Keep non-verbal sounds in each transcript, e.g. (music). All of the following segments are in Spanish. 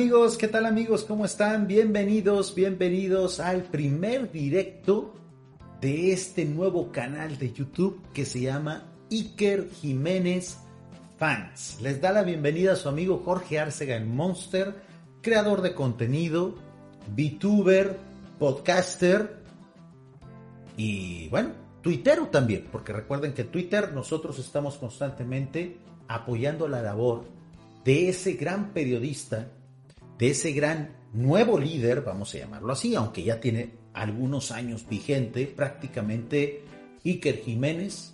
Amigos? ¿Qué tal amigos? ¿Cómo están? Bienvenidos, bienvenidos al primer directo de este nuevo canal de YouTube que se llama Iker Jiménez Fans. Les da la bienvenida a su amigo Jorge Arcega en Monster, creador de contenido, VTuber, podcaster y bueno, tuitero también, porque recuerden que Twitter nosotros estamos constantemente apoyando la labor de ese gran periodista, de ese gran nuevo líder, vamos a llamarlo así, aunque ya tiene algunos años vigente, prácticamente Iker Jiménez,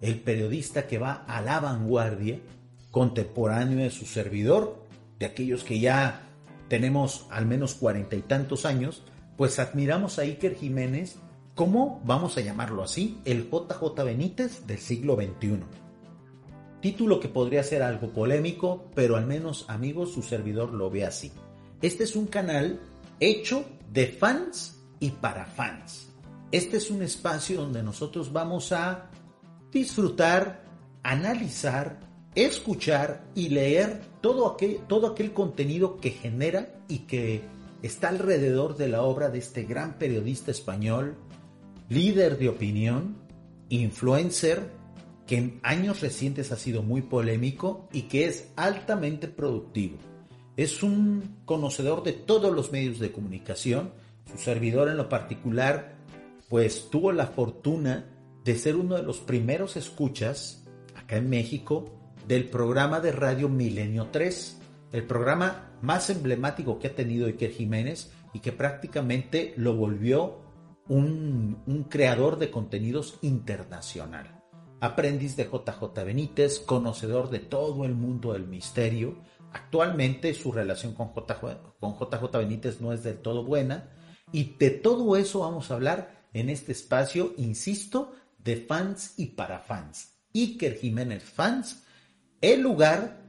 el periodista que va a la vanguardia, contemporáneo de su servidor, de aquellos que ya tenemos al menos cuarenta y tantos años, pues admiramos a Iker Jiménez como, vamos a llamarlo así, el JJ Benítez del siglo XXI. Título que podría ser algo polémico, pero al menos amigos su servidor lo ve así. Este es un canal hecho de fans y para fans. Este es un espacio donde nosotros vamos a disfrutar, analizar, escuchar y leer todo aquel, todo aquel contenido que genera y que está alrededor de la obra de este gran periodista español, líder de opinión, influencer, que en años recientes ha sido muy polémico y que es altamente productivo. Es un conocedor de todos los medios de comunicación. Su servidor en lo particular, pues tuvo la fortuna de ser uno de los primeros escuchas acá en México del programa de radio Milenio 3, el programa más emblemático que ha tenido Iker Jiménez y que prácticamente lo volvió un, un creador de contenidos internacional. Aprendiz de JJ Benítez, conocedor de todo el mundo del misterio. Actualmente su relación con JJ, con Benítez no es del todo buena. Y de todo eso vamos a hablar en este espacio, insisto, de fans y para fans. Iker Jiménez Fans, el lugar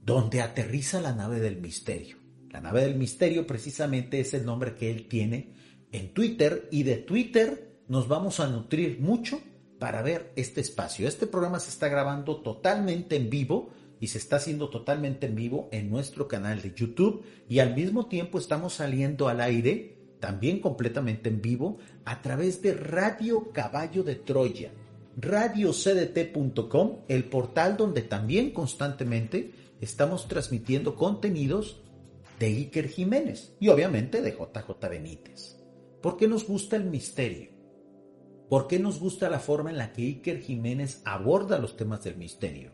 donde aterriza la nave del misterio. La nave del misterio precisamente es el nombre que él tiene en Twitter y de Twitter nos vamos a nutrir mucho para ver este espacio. Este programa se está grabando totalmente en vivo y se está haciendo totalmente en vivo en nuestro canal de YouTube y al mismo tiempo estamos saliendo al aire también completamente en vivo, a través de Radio Caballo de Troya, radiocdt.com, el portal donde también constantemente estamos transmitiendo contenidos de Iker Jiménez y obviamente de JJ Benítez. ¿Por qué nos gusta el misterio? ¿Por qué nos gusta la forma en la que Iker Jiménez aborda los temas del misterio?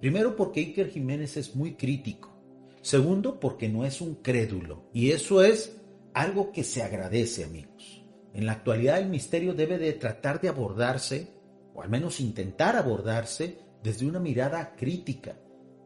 Primero porque Iker Jiménez es muy crítico. Segundo porque no es un crédulo. Y eso es algo que se agradece, amigos. En la actualidad el misterio debe de tratar de abordarse, o al menos intentar abordarse, desde una mirada crítica,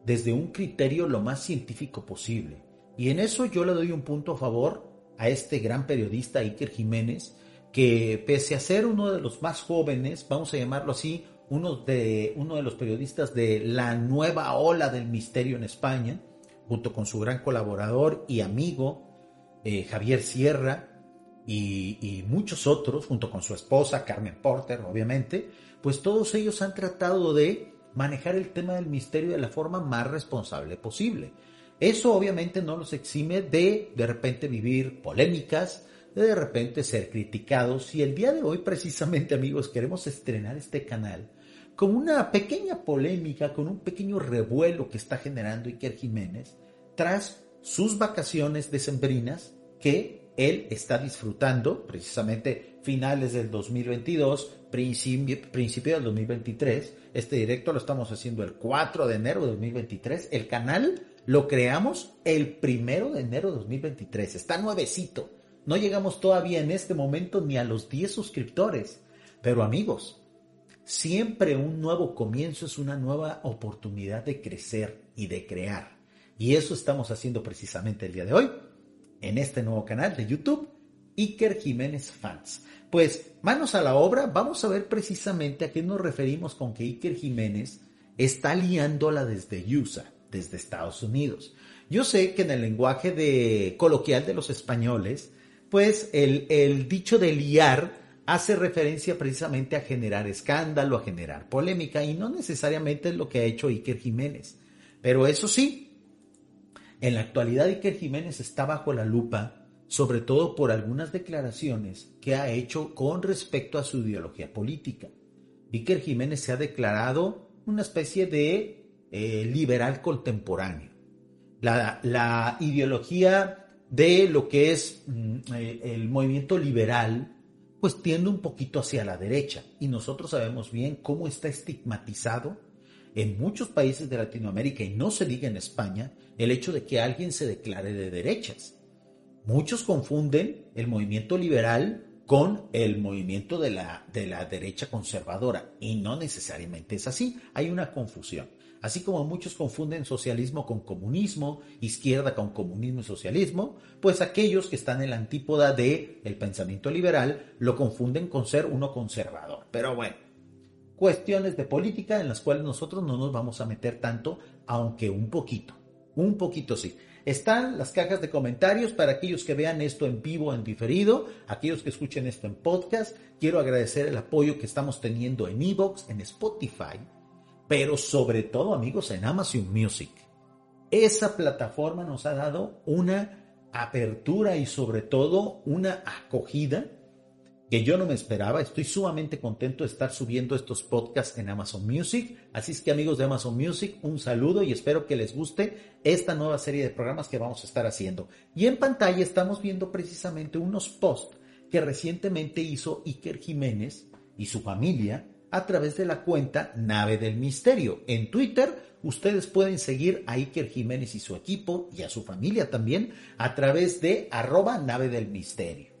desde un criterio lo más científico posible. Y en eso yo le doy un punto a favor a este gran periodista Iker Jiménez, que pese a ser uno de los más jóvenes, vamos a llamarlo así, uno de, uno de los periodistas de la nueva ola del misterio en España, junto con su gran colaborador y amigo eh, Javier Sierra y, muchos otros, junto con su esposa Carmen Porter, obviamente, pues todos ellos han tratado de manejar el tema del misterio de la forma más responsable posible. Eso obviamente no los exime de de repente vivir polémicas, de de repente ser criticados y el día de hoy precisamente amigos queremos estrenar este canal con una pequeña polémica, con un pequeño revuelo que está generando Iker Jiménez tras sus vacaciones decembrinas que él está disfrutando, precisamente finales del 2022, principio, principio del 2023. Este directo lo estamos haciendo el 4 de enero de 2023. El canal lo creamos el primero de enero de 2023. Está nuevecito. No llegamos todavía en este momento ni a los 10 suscriptores. Pero amigos, siempre un nuevo comienzo es una nueva oportunidad de crecer y de crear. Y eso estamos haciendo precisamente el día de hoy en este nuevo canal de YouTube, Iker Jiménez Fans. Pues manos a la obra, vamos a ver precisamente a qué nos referimos con que Iker Jiménez está liándola desde USA, desde Estados Unidos. Yo sé que en el lenguaje de coloquial de los españoles, pues el, dicho de liar hace referencia precisamente a generar escándalo, a generar polémica, y no necesariamente es lo que ha hecho Iker Jiménez. Pero eso sí, en la actualidad Iker Jiménez está bajo la lupa, sobre todo por algunas declaraciones que ha hecho con respecto a su ideología política. Iker Jiménez se ha declarado una especie de eh, liberal contemporáneo. La, ideología de lo que es mm, eh, el movimiento liberal pues tiende un poquito hacia la derecha. Y nosotros sabemos bien cómo está estigmatizado en muchos países de Latinoamérica, y no se diga en España, el hecho de que alguien se declare de derechas. Muchos confunden el movimiento liberal con el movimiento de la, de la derecha conservadora, y no necesariamente es así, hay una confusión. Así como muchos confunden socialismo con comunismo, izquierda con comunismo y socialismo, pues aquellos que están en la antípoda de el pensamiento liberal lo confunden con ser uno conservador. Pero bueno, cuestiones de política en las cuales nosotros no nos vamos a meter tanto, aunque un poquito, un poquito sí. Están las cajas de comentarios para aquellos que vean esto en vivo, en diferido, aquellos que escuchen esto en podcast. Quiero agradecer el apoyo que estamos teniendo en Evox, en Spotify, pero sobre todo amigos en Amazon Music. Esa plataforma nos ha dado una apertura y sobre todo una acogida que yo no me esperaba. Estoy sumamente contento de estar subiendo estos podcasts en Amazon Music. Así es que amigos de Amazon Music, un saludo y espero que les guste esta nueva serie de programas que vamos a estar haciendo. Y en pantalla estamos viendo precisamente unos posts que recientemente hizo Iker Jiménez y su familia a través de la cuenta Nave del Misterio. En Twitter ustedes pueden seguir a Iker Jiménez y su equipo y a su familia también a través de arroba Nave del Misterio.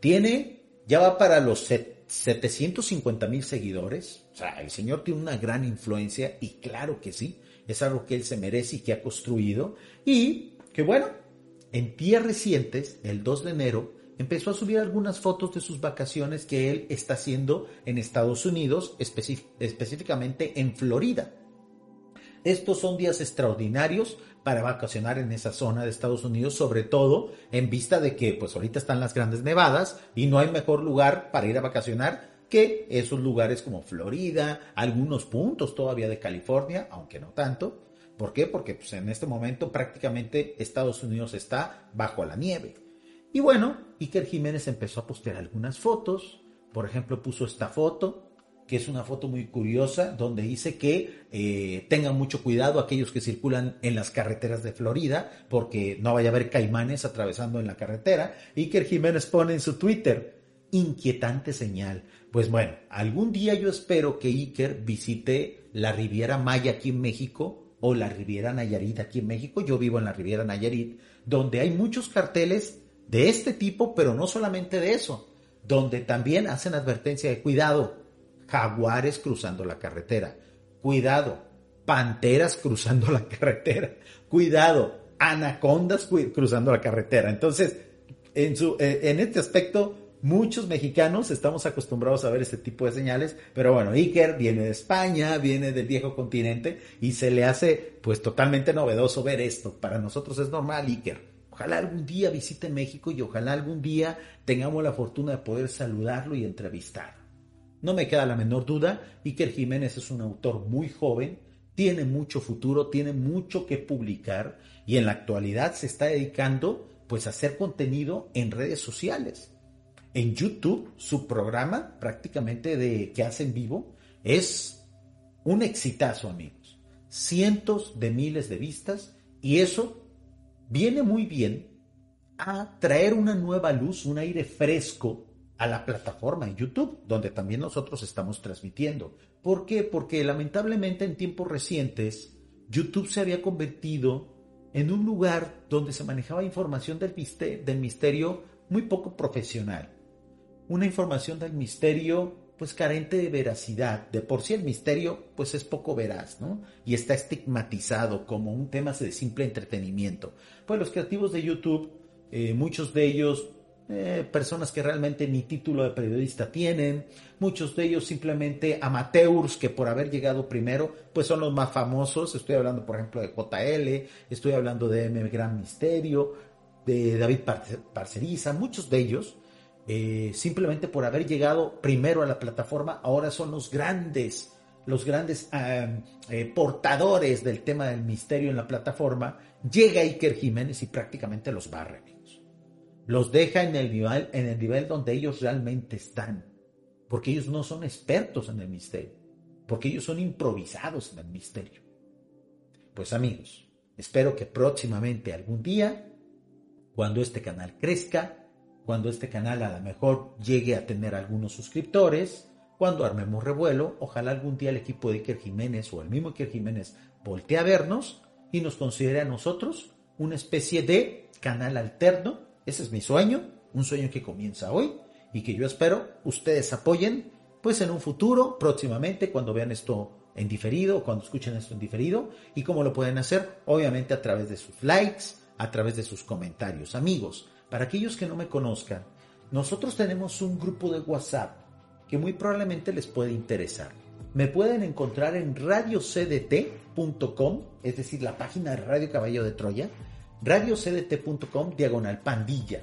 Tiene, ya va para los 750 mil seguidores. O sea, el señor tiene una gran influencia y claro que sí, es algo que él se merece y que ha construido. Y que bueno, en días recientes, el 2 de enero, empezó a subir algunas fotos de sus vacaciones que él está haciendo en Estados Unidos, específicamente en Florida. Estos son días extraordinarios para vacacionar en esa zona de Estados Unidos, sobre todo en vista de que pues ahorita están las grandes nevadas y no hay mejor lugar para ir a vacacionar que esos lugares como Florida, algunos puntos todavía de California, aunque no tanto. ¿Por qué? Porque pues, en este momento prácticamente Estados Unidos está bajo la nieve. Y bueno, Iker Jiménez empezó a postear algunas fotos. Por ejemplo, puso esta foto, que es una foto muy curiosa, donde dice que eh, tengan mucho cuidado aquellos que circulan en las carreteras de Florida, porque no vaya a haber caimanes atravesando en la carretera. Iker Jiménez pone en su Twitter, inquietante señal. Pues bueno, algún día yo espero que Iker visite la Riviera Maya aquí en México o la Riviera Nayarit aquí en México. Yo vivo en la Riviera Nayarit, donde hay muchos carteles de este tipo, pero no solamente de eso, donde también hacen advertencia de cuidado, jaguares cruzando la carretera, cuidado, panteras (laughs) cruzando la carretera, cuidado, anacondas cruzando la carretera. Entonces, en, su, eh, en este aspecto, muchos mexicanos estamos acostumbrados a ver este tipo de señales, pero bueno, Iker viene de España, viene del viejo continente y se le hace pues totalmente novedoso ver esto. Para nosotros es normal, Iker. Ojalá algún día visite México y ojalá algún día tengamos la fortuna de poder saludarlo y entrevistar. No me queda la menor duda, Iker Jiménez es un autor muy joven, tiene mucho futuro, tiene mucho que publicar y en la actualidad se está dedicando pues a hacer contenido en redes sociales. En YouTube, su programa prácticamente de que hace en vivo es un exitazo, amigos. Cientos de miles de vistas y eso viene muy bien a traer una nueva luz, un aire fresco a la plataforma en YouTube, donde también nosotros estamos transmitiendo. ¿Por qué? Porque lamentablemente en tiempos recientes YouTube se había convertido en un lugar donde se manejaba información del, misterio muy poco profesional. Una información del misterio pues carente de veracidad. De por sí el misterio pues es poco veraz, ¿no? Y está estigmatizado como un tema de simple entretenimiento. Pues los creativos de YouTube, eh, muchos de ellos eh, personas que realmente ni título de periodista tienen, muchos de ellos simplemente amateurs que por haber llegado primero, pues son los más famosos. Estoy hablando, por ejemplo, de JL, estoy hablando de M. Gran Misterio, de David Parceriza, muchos de ellos, eh, simplemente por haber llegado primero a la plataforma, ahora son los grandes, los grandes eh, portadores del tema del misterio en la plataforma. Llega Iker Jiménez y prácticamente los barre los deja en el nivel, en el nivel donde ellos realmente están, porque ellos no son expertos en el misterio, porque ellos son improvisados en el misterio. Pues amigos, espero que próximamente algún día, cuando este canal crezca, cuando este canal a lo mejor llegue a tener algunos suscriptores, cuando armemos revuelo, ojalá algún día el equipo de Iker Jiménez o el mismo Iker Jiménez voltee a vernos y nos considere a nosotros una especie de canal alterno ese es mi sueño, un sueño que comienza hoy y que yo espero ustedes apoyen, pues en un futuro, próximamente, cuando vean esto en diferido, cuando escuchen esto en diferido, y cómo lo pueden hacer, obviamente a través de sus likes, a través de sus comentarios. Amigos, para aquellos que no me conozcan, nosotros tenemos un grupo de WhatsApp que muy probablemente les puede interesar. Me pueden encontrar en radiocdt.com, es decir, la página de Radio Caballo de Troya, radiocdt.com diagonal pandilla.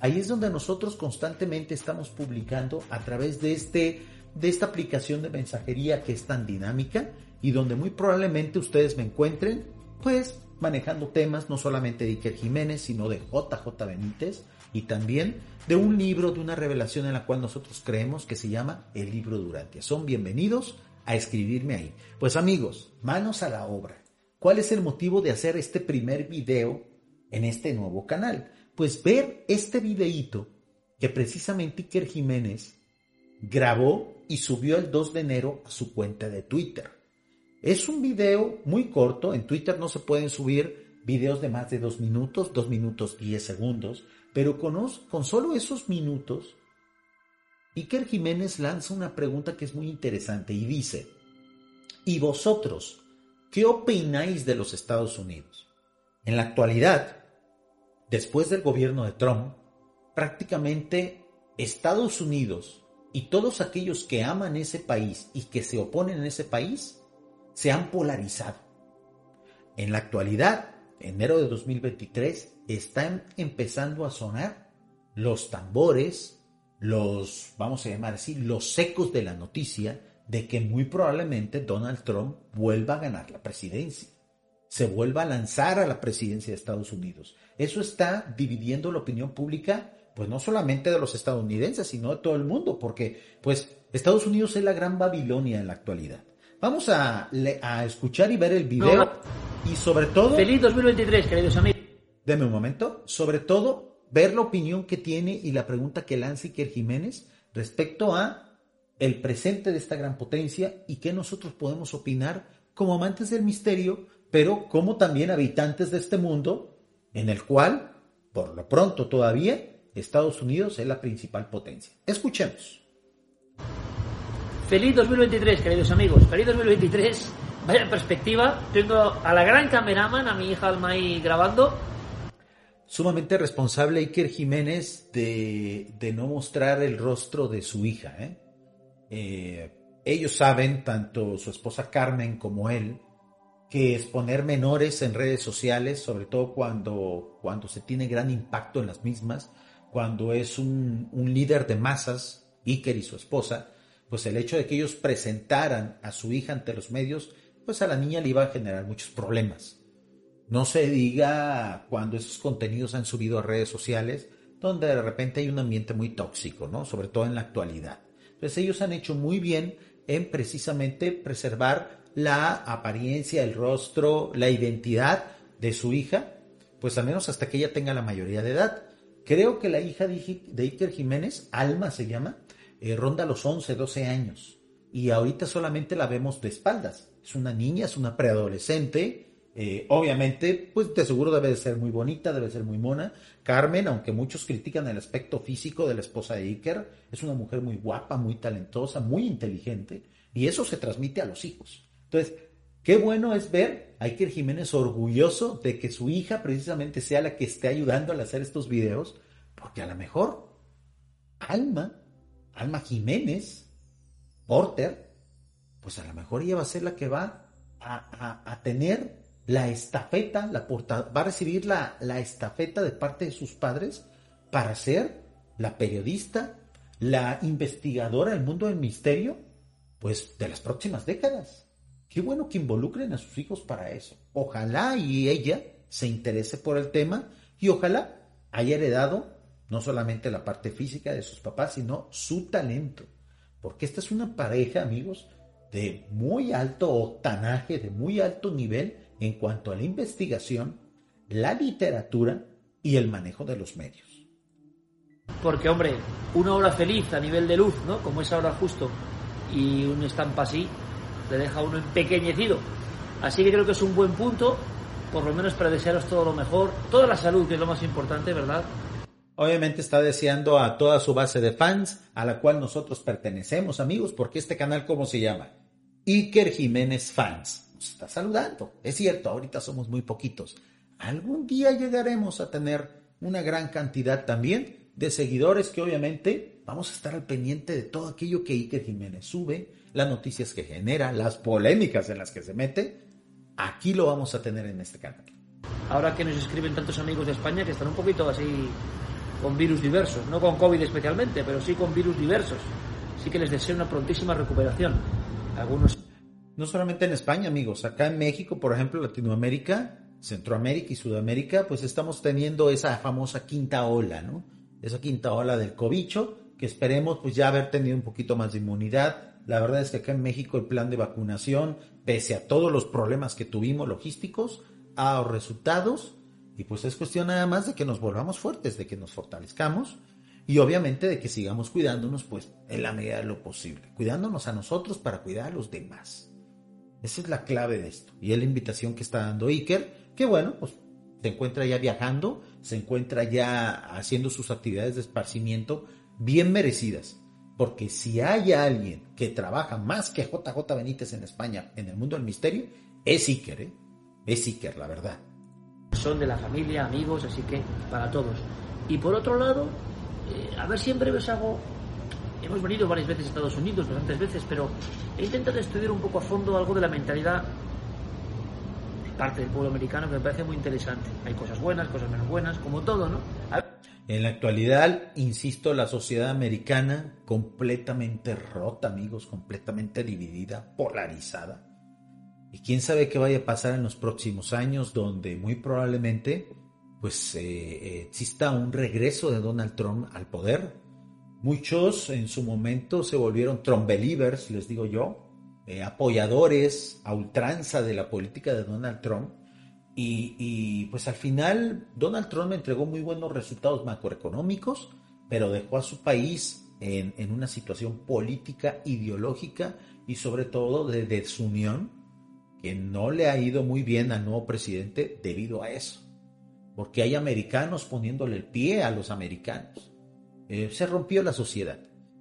Ahí es donde nosotros constantemente estamos publicando a través de, este, de esta aplicación de mensajería que es tan dinámica y donde muy probablemente ustedes me encuentren, pues manejando temas no solamente de Iker Jiménez, sino de JJ Benítez y también de un libro, de una revelación en la cual nosotros creemos que se llama El libro Durante. Son bienvenidos a escribirme ahí. Pues amigos, manos a la obra. ¿Cuál es el motivo de hacer este primer video en este nuevo canal? Pues ver este videíto que precisamente Iker Jiménez grabó y subió el 2 de enero a su cuenta de Twitter. Es un video muy corto, en Twitter no se pueden subir videos de más de 2 minutos, 2 minutos 10 segundos, pero con, con solo esos minutos, Iker Jiménez lanza una pregunta que es muy interesante y dice, ¿y vosotros ¿Qué opináis de los Estados Unidos? En la actualidad, después del gobierno de Trump, prácticamente Estados Unidos y todos aquellos que aman ese país y que se oponen a ese país se han polarizado. En la actualidad, enero de 2023, están empezando a sonar los tambores, los, vamos a llamar así, los secos de la noticia de que muy probablemente Donald Trump vuelva a ganar la presidencia, se vuelva a lanzar a la presidencia de Estados Unidos. Eso está dividiendo la opinión pública, pues no solamente de los estadounidenses, sino de todo el mundo, porque pues Estados Unidos es la gran Babilonia en la actualidad. Vamos a, a escuchar y ver el video y sobre todo... Feliz 2023, queridos amigos. Deme un momento. Sobre todo, ver la opinión que tiene y la pregunta que lanza Iker Jiménez respecto a el presente de esta gran potencia y qué nosotros podemos opinar como amantes del misterio, pero como también habitantes de este mundo en el cual, por lo pronto todavía, Estados Unidos es la principal potencia. Escuchemos. Feliz 2023, queridos amigos. Feliz 2023. Vaya perspectiva. Tengo a la gran cameraman, a mi hija Almay grabando. Sumamente responsable Iker Jiménez de, de no mostrar el rostro de su hija, ¿eh? Eh, ellos saben, tanto su esposa Carmen como él, que exponer menores en redes sociales, sobre todo cuando, cuando se tiene gran impacto en las mismas, cuando es un, un líder de masas, Iker y su esposa, pues el hecho de que ellos presentaran a su hija ante los medios, pues a la niña le iba a generar muchos problemas. No se diga cuando esos contenidos han subido a redes sociales, donde de repente hay un ambiente muy tóxico, ¿no? Sobre todo en la actualidad. Entonces ellos han hecho muy bien en precisamente preservar la apariencia, el rostro, la identidad de su hija, pues al menos hasta que ella tenga la mayoría de edad. Creo que la hija de, Iker Jiménez, Alma se llama, eh, ronda los 11, 12 años. Y ahorita solamente la vemos de espaldas. Es una niña, es una preadolescente, Eh, obviamente, pues de seguro debe de ser muy bonita, debe ser muy mona. Carmen, aunque muchos critican el aspecto físico de la esposa de Iker, es una mujer muy guapa, muy talentosa, muy inteligente, y eso se transmite a los hijos. Entonces, qué bueno es ver a Iker Jiménez orgulloso de que su hija precisamente sea la que esté ayudando a hacer estos videos, porque a lo mejor Alma, Alma Jiménez, Porter, pues a lo mejor ella va a ser la que va a tener la estafeta, la va a recibir la, la estafeta de parte de sus padres para ser la periodista, la investigadora del mundo del misterio, pues de las próximas décadas. Qué bueno que involucren a sus hijos para eso. Ojalá y ella se interese por el tema y ojalá haya heredado no solamente la parte física de sus papás, sino su talento. Porque esta es una pareja, amigos, de muy alto octanaje, de muy alto nivel en cuanto a la investigación, la literatura y el manejo de los medios. Porque, hombre, una hora feliz a nivel de luz, ¿no? Como es ahora justo, y un estampa así, le deja a uno empequeñecido. Así que creo que es un buen punto, por lo menos para desearos todo lo mejor, toda la salud, que es lo más importante, ¿verdad? Obviamente está deseando a toda su base de fans, a la cual nosotros pertenecemos, amigos, porque este canal, ¿cómo se llama? Iker Jiménez Fans está saludando. Es cierto, ahorita somos muy poquitos. Algún día llegaremos a tener una gran cantidad también de seguidores que obviamente vamos a estar al pendiente de todo aquello que Iker Jiménez sube, las noticias que genera, las polémicas en las que se mete. Aquí lo vamos a tener en este canal. Ahora que nos escriben tantos amigos de España que están un poquito así con virus diversos, no con COVID especialmente, pero sí con virus diversos. Así que les deseo una prontísima recuperación. Algunos no solamente en España, amigos, acá en México, por ejemplo, Latinoamérica, Centroamérica y Sudamérica, pues estamos teniendo esa famosa quinta ola, ¿no? Esa quinta ola del cobicho, que esperemos pues ya haber tenido un poquito más de inmunidad. La verdad es que acá en México el plan de vacunación, pese a todos los problemas que tuvimos logísticos, ha dado resultados y pues es cuestión nada más de que nos volvamos fuertes, de que nos fortalezcamos y obviamente de que sigamos cuidándonos pues en la medida de lo posible, cuidándonos a nosotros para cuidar a los demás. Esa es la clave de esto. Y es la invitación que está dando Iker, que bueno, pues se encuentra ya viajando, se encuentra ya haciendo sus actividades de esparcimiento bien merecidas. Porque si hay alguien que trabaja más que JJ Benítez en España en el mundo del misterio, es Iker, ¿eh? Es Iker, la verdad. Son de la familia, amigos, así que para todos. Y por otro lado, eh, a ver si en breve os hago hemos venido varias veces a Estados Unidos, bastantes veces, pero he intentado estudiar un poco a fondo algo de la mentalidad de parte del pueblo americano que me parece muy interesante. Hay cosas buenas, cosas menos buenas, como todo, ¿no? En la actualidad, insisto, la sociedad americana completamente rota, amigos, completamente dividida, polarizada. Y quién sabe qué vaya a pasar en los próximos años, donde muy probablemente pues eh, eh, exista un regreso de Donald Trump al poder, Muchos en su momento se volvieron Trump believers, les digo yo, eh, apoyadores a ultranza de la política de Donald Trump. Y, pues al final Donald Trump entregó muy buenos resultados macroeconómicos, pero dejó a su país en una situación política, ideológica y sobre todo de desunión, que no le ha ido muy bien al nuevo presidente debido a eso. Porque hay americanos poniéndole el pie a los americanos. Eh, se rompió la sociedad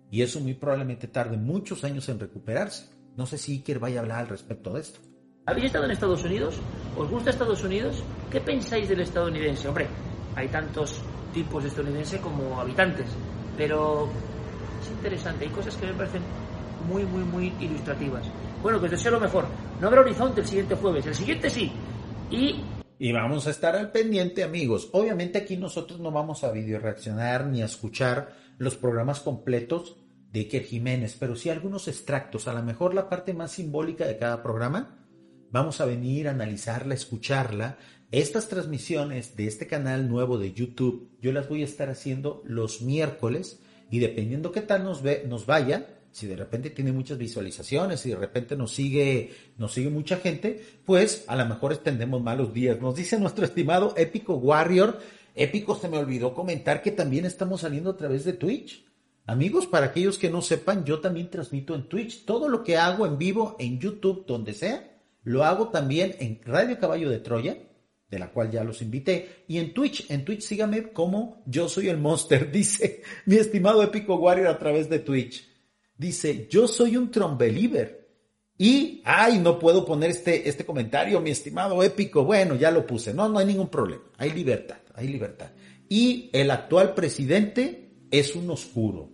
y eso muy probablemente tarde muchos años en recuperarse. No sé si Iker vaya a hablar al respecto de esto. ¿Habéis estado en Estados Unidos? ¿Os gusta Estados Unidos? ¿Qué pensáis del estadounidense? Hombre, hay tantos tipos de estadounidense como habitantes, pero es interesante, hay cosas que me parecen muy, muy, muy ilustrativas. Bueno, pues deseo lo mejor. No habrá horizonte el siguiente jueves, el siguiente sí. Y y vamos a estar al pendiente, amigos. Obviamente aquí nosotros no vamos a video reaccionar ni a escuchar los programas completos de Iker Jiménez, pero sí algunos extractos, a lo mejor la parte más simbólica de cada programa. Vamos a venir a analizarla, escucharla. Estas transmisiones de este canal nuevo de YouTube, yo las voy a estar haciendo los miércoles y dependiendo qué tal nos, ve, nos vaya, si de repente tiene muchas visualizaciones, si de repente nos sigue, nos sigue mucha gente, pues a lo mejor extendemos malos días. Nos dice nuestro estimado Épico Warrior, Épico se me olvidó comentar que también estamos saliendo a través de Twitch. Amigos, para aquellos que no sepan, yo también transmito en Twitch. Todo lo que hago en vivo, en YouTube, donde sea, Lo hago también en Radio Caballo de Troya, de la cual ya los invité, y en Twitch. En Twitch síganme como yo soy el monster, (laughs) dice mi estimado Épico Warrior a través de Twitch. Dice, yo soy un Trump believer. Y, ay, no puedo poner este, este comentario, mi estimado épico. Bueno, ya lo puse. No, no hay ningún problema. Hay libertad, hay libertad. Y el actual presidente es un oscuro.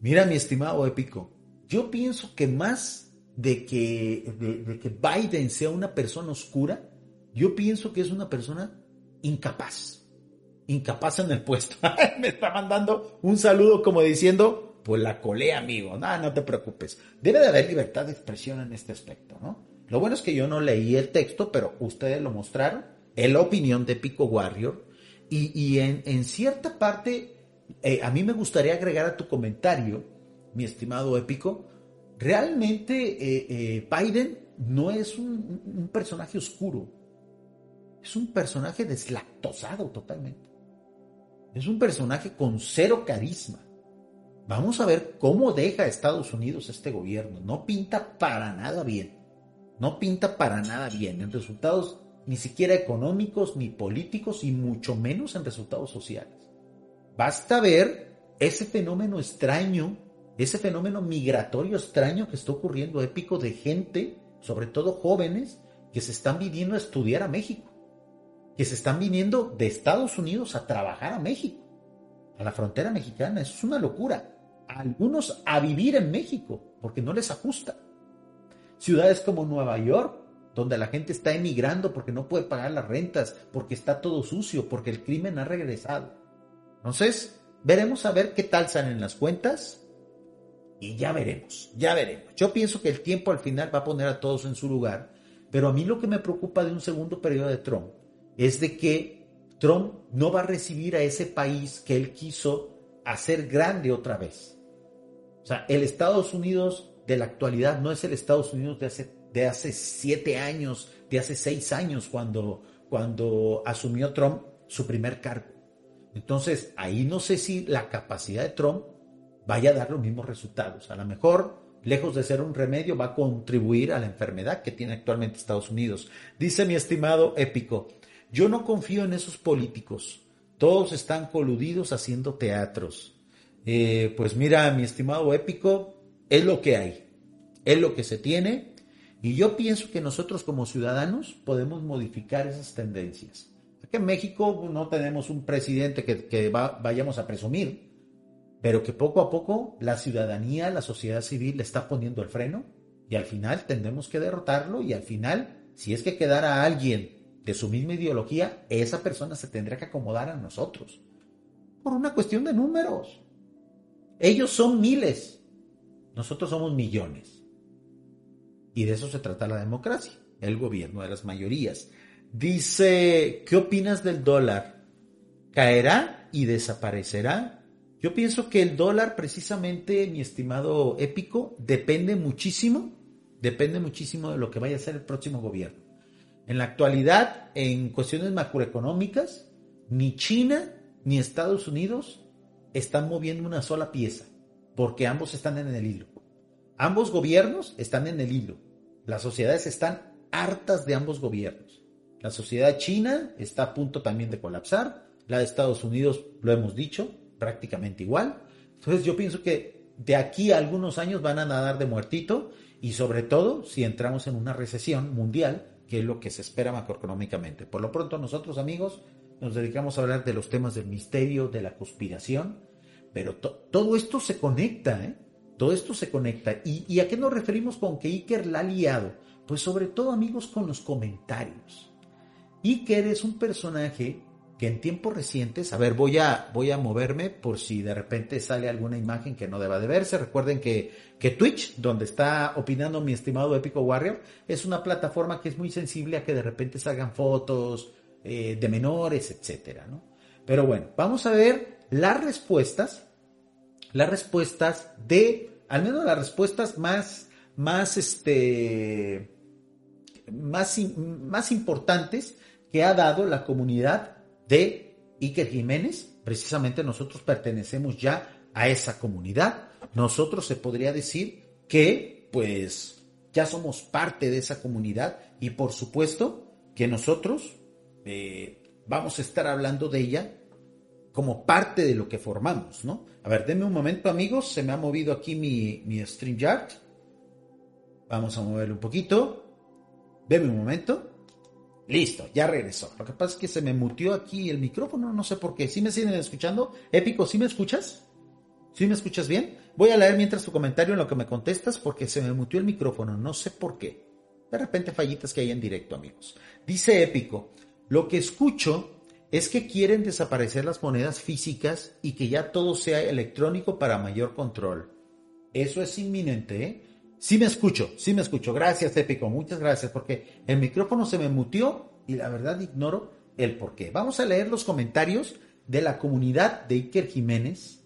Mira, mi estimado épico, yo pienso que más de que, de, que Biden sea una persona oscura, yo pienso que es una persona incapaz. Incapaz en el puesto. (laughs) Me está mandando un saludo como diciendo, pues la colé, amigo. No, no te preocupes. Debe de haber libertad de expresión en este aspecto, ¿no? Lo bueno es que yo no leí el texto, pero ustedes lo mostraron. Es la opinión de Pico Warrior. Y, en, cierta parte, eh, a mí me gustaría agregar a tu comentario, mi estimado Épico, realmente eh, eh, Biden no es un personaje oscuro. Es un personaje deslactosado totalmente. Es un personaje con cero carisma. Vamos a ver cómo deja Estados Unidos este gobierno. No pinta para nada bien. No pinta para nada bien en resultados ni siquiera económicos ni políticos y mucho menos en resultados sociales. Basta ver ese fenómeno extraño, ese fenómeno migratorio extraño que está ocurriendo épico de gente, sobre todo jóvenes, que se están viniendo a estudiar a México, que se están viniendo de Estados Unidos a trabajar a México, a la frontera mexicana. Eso es una locura algunos a vivir en México porque no les ajusta. Ciudades como Nueva York, donde la gente está emigrando porque no puede pagar las rentas, porque está todo sucio, porque el crimen ha regresado. Entonces, veremos a ver qué tal salen las cuentas y ya veremos, ya veremos. Yo pienso que el tiempo al final va a poner a todos en su lugar, pero a mí lo que me preocupa de un segundo periodo de Trump es de que Trump no va a recibir a ese país que él quiso hacer grande otra vez. Sea, el Estados Unidos de la actualidad no es el Estados Unidos de hace, de hace siete años, de hace seis años, cuando, cuando asumió Trump su primer cargo. Entonces, ahí no sé si la capacidad de Trump vaya a dar los mismos resultados. A lo mejor, lejos de ser un remedio, va a contribuir a la enfermedad que tiene actualmente Estados Unidos. Dice mi estimado épico, yo no confío en esos políticos. Todos están coludidos haciendo teatros. Eh, pues mira, mi estimado épico, es lo que hay, es lo que se tiene y yo pienso que nosotros como ciudadanos podemos modificar esas tendencias. Aquí en México no tenemos un presidente que, vayamos a presumir, pero que poco a poco la ciudadanía, la sociedad civil le está poniendo el freno y al final tendremos que derrotarlo y al final, si es que quedara alguien de su misma ideología, esa persona se tendrá que acomodar a nosotros. Por una cuestión de números. Ellos son miles, nosotros somos millones. Y de eso se trata la democracia, el gobierno de las mayorías. Dice, ¿qué opinas del dólar? ¿Caerá y desaparecerá? Yo pienso que el dólar, precisamente, mi estimado épico, depende muchísimo, depende muchísimo de lo que vaya a ser el próximo gobierno. En la actualidad, en cuestiones macroeconómicas, ni China ni Estados Unidos están moviendo una sola pieza, porque ambos están en el hilo. Ambos gobiernos están en el hilo. Las sociedades están hartas de ambos gobiernos. La sociedad china está a punto también de colapsar. La de Estados Unidos, lo hemos dicho, prácticamente igual. Entonces yo pienso que de aquí a algunos años van a nadar de muertito y sobre todo si entramos en una recesión mundial, que es lo que se espera macroeconómicamente. Por lo pronto nosotros amigos nos dedicamos a hablar de los temas del misterio, de la conspiración, pero todo esto se conecta, ¿eh? Todo esto se conecta. ¿Y, a qué nos referimos con que Iker la ha liado? Pues sobre todo, amigos, con los comentarios. Iker es un personaje que en tiempos recientes, a ver, voy a, voy a moverme por si de repente sale alguna imagen que no deba de verse. Recuerden que, que Twitch, donde está opinando mi estimado Épico Warrior, es una plataforma que es muy sensible a que de repente salgan fotos, eh, de menores, etcétera, ¿no? Pero bueno, vamos a ver las respuestas, las respuestas de, al menos las respuestas más, más, este, más, más importantes que ha dado la comunidad de Iker Jiménez. Precisamente nosotros pertenecemos ya a esa comunidad. Nosotros se podría decir que, pues, ya somos parte de esa comunidad y por supuesto que nosotros vamos a estar hablando de ella como parte de lo que formamos, ¿no? A ver, denme un momento amigos, se me ha movido aquí mi, mi StreamYard. Vamos a moverlo un poquito. Denme un momento. Listo, ya regresó. Lo que pasa es que se me mutió aquí el micrófono, no sé por qué. ¿Sí me siguen escuchando? Épico, ¿sí me escuchas? ¿Sí me escuchas bien? Voy a leer mientras tu comentario en lo que me contestas porque se me mutió el micrófono, no sé por qué. De repente fallitas que hay en directo, amigos. Dice Épico, lo que escucho es que quieren desaparecer las monedas físicas y que ya todo sea electrónico para mayor control. Eso es inminente, ¿eh? Sí me escucho, sí me escucho. Gracias, Épico, muchas gracias, porque el micrófono se me mutió y la verdad ignoro el por qué. Vamos a leer los comentarios de la comunidad de Iker Jiménez.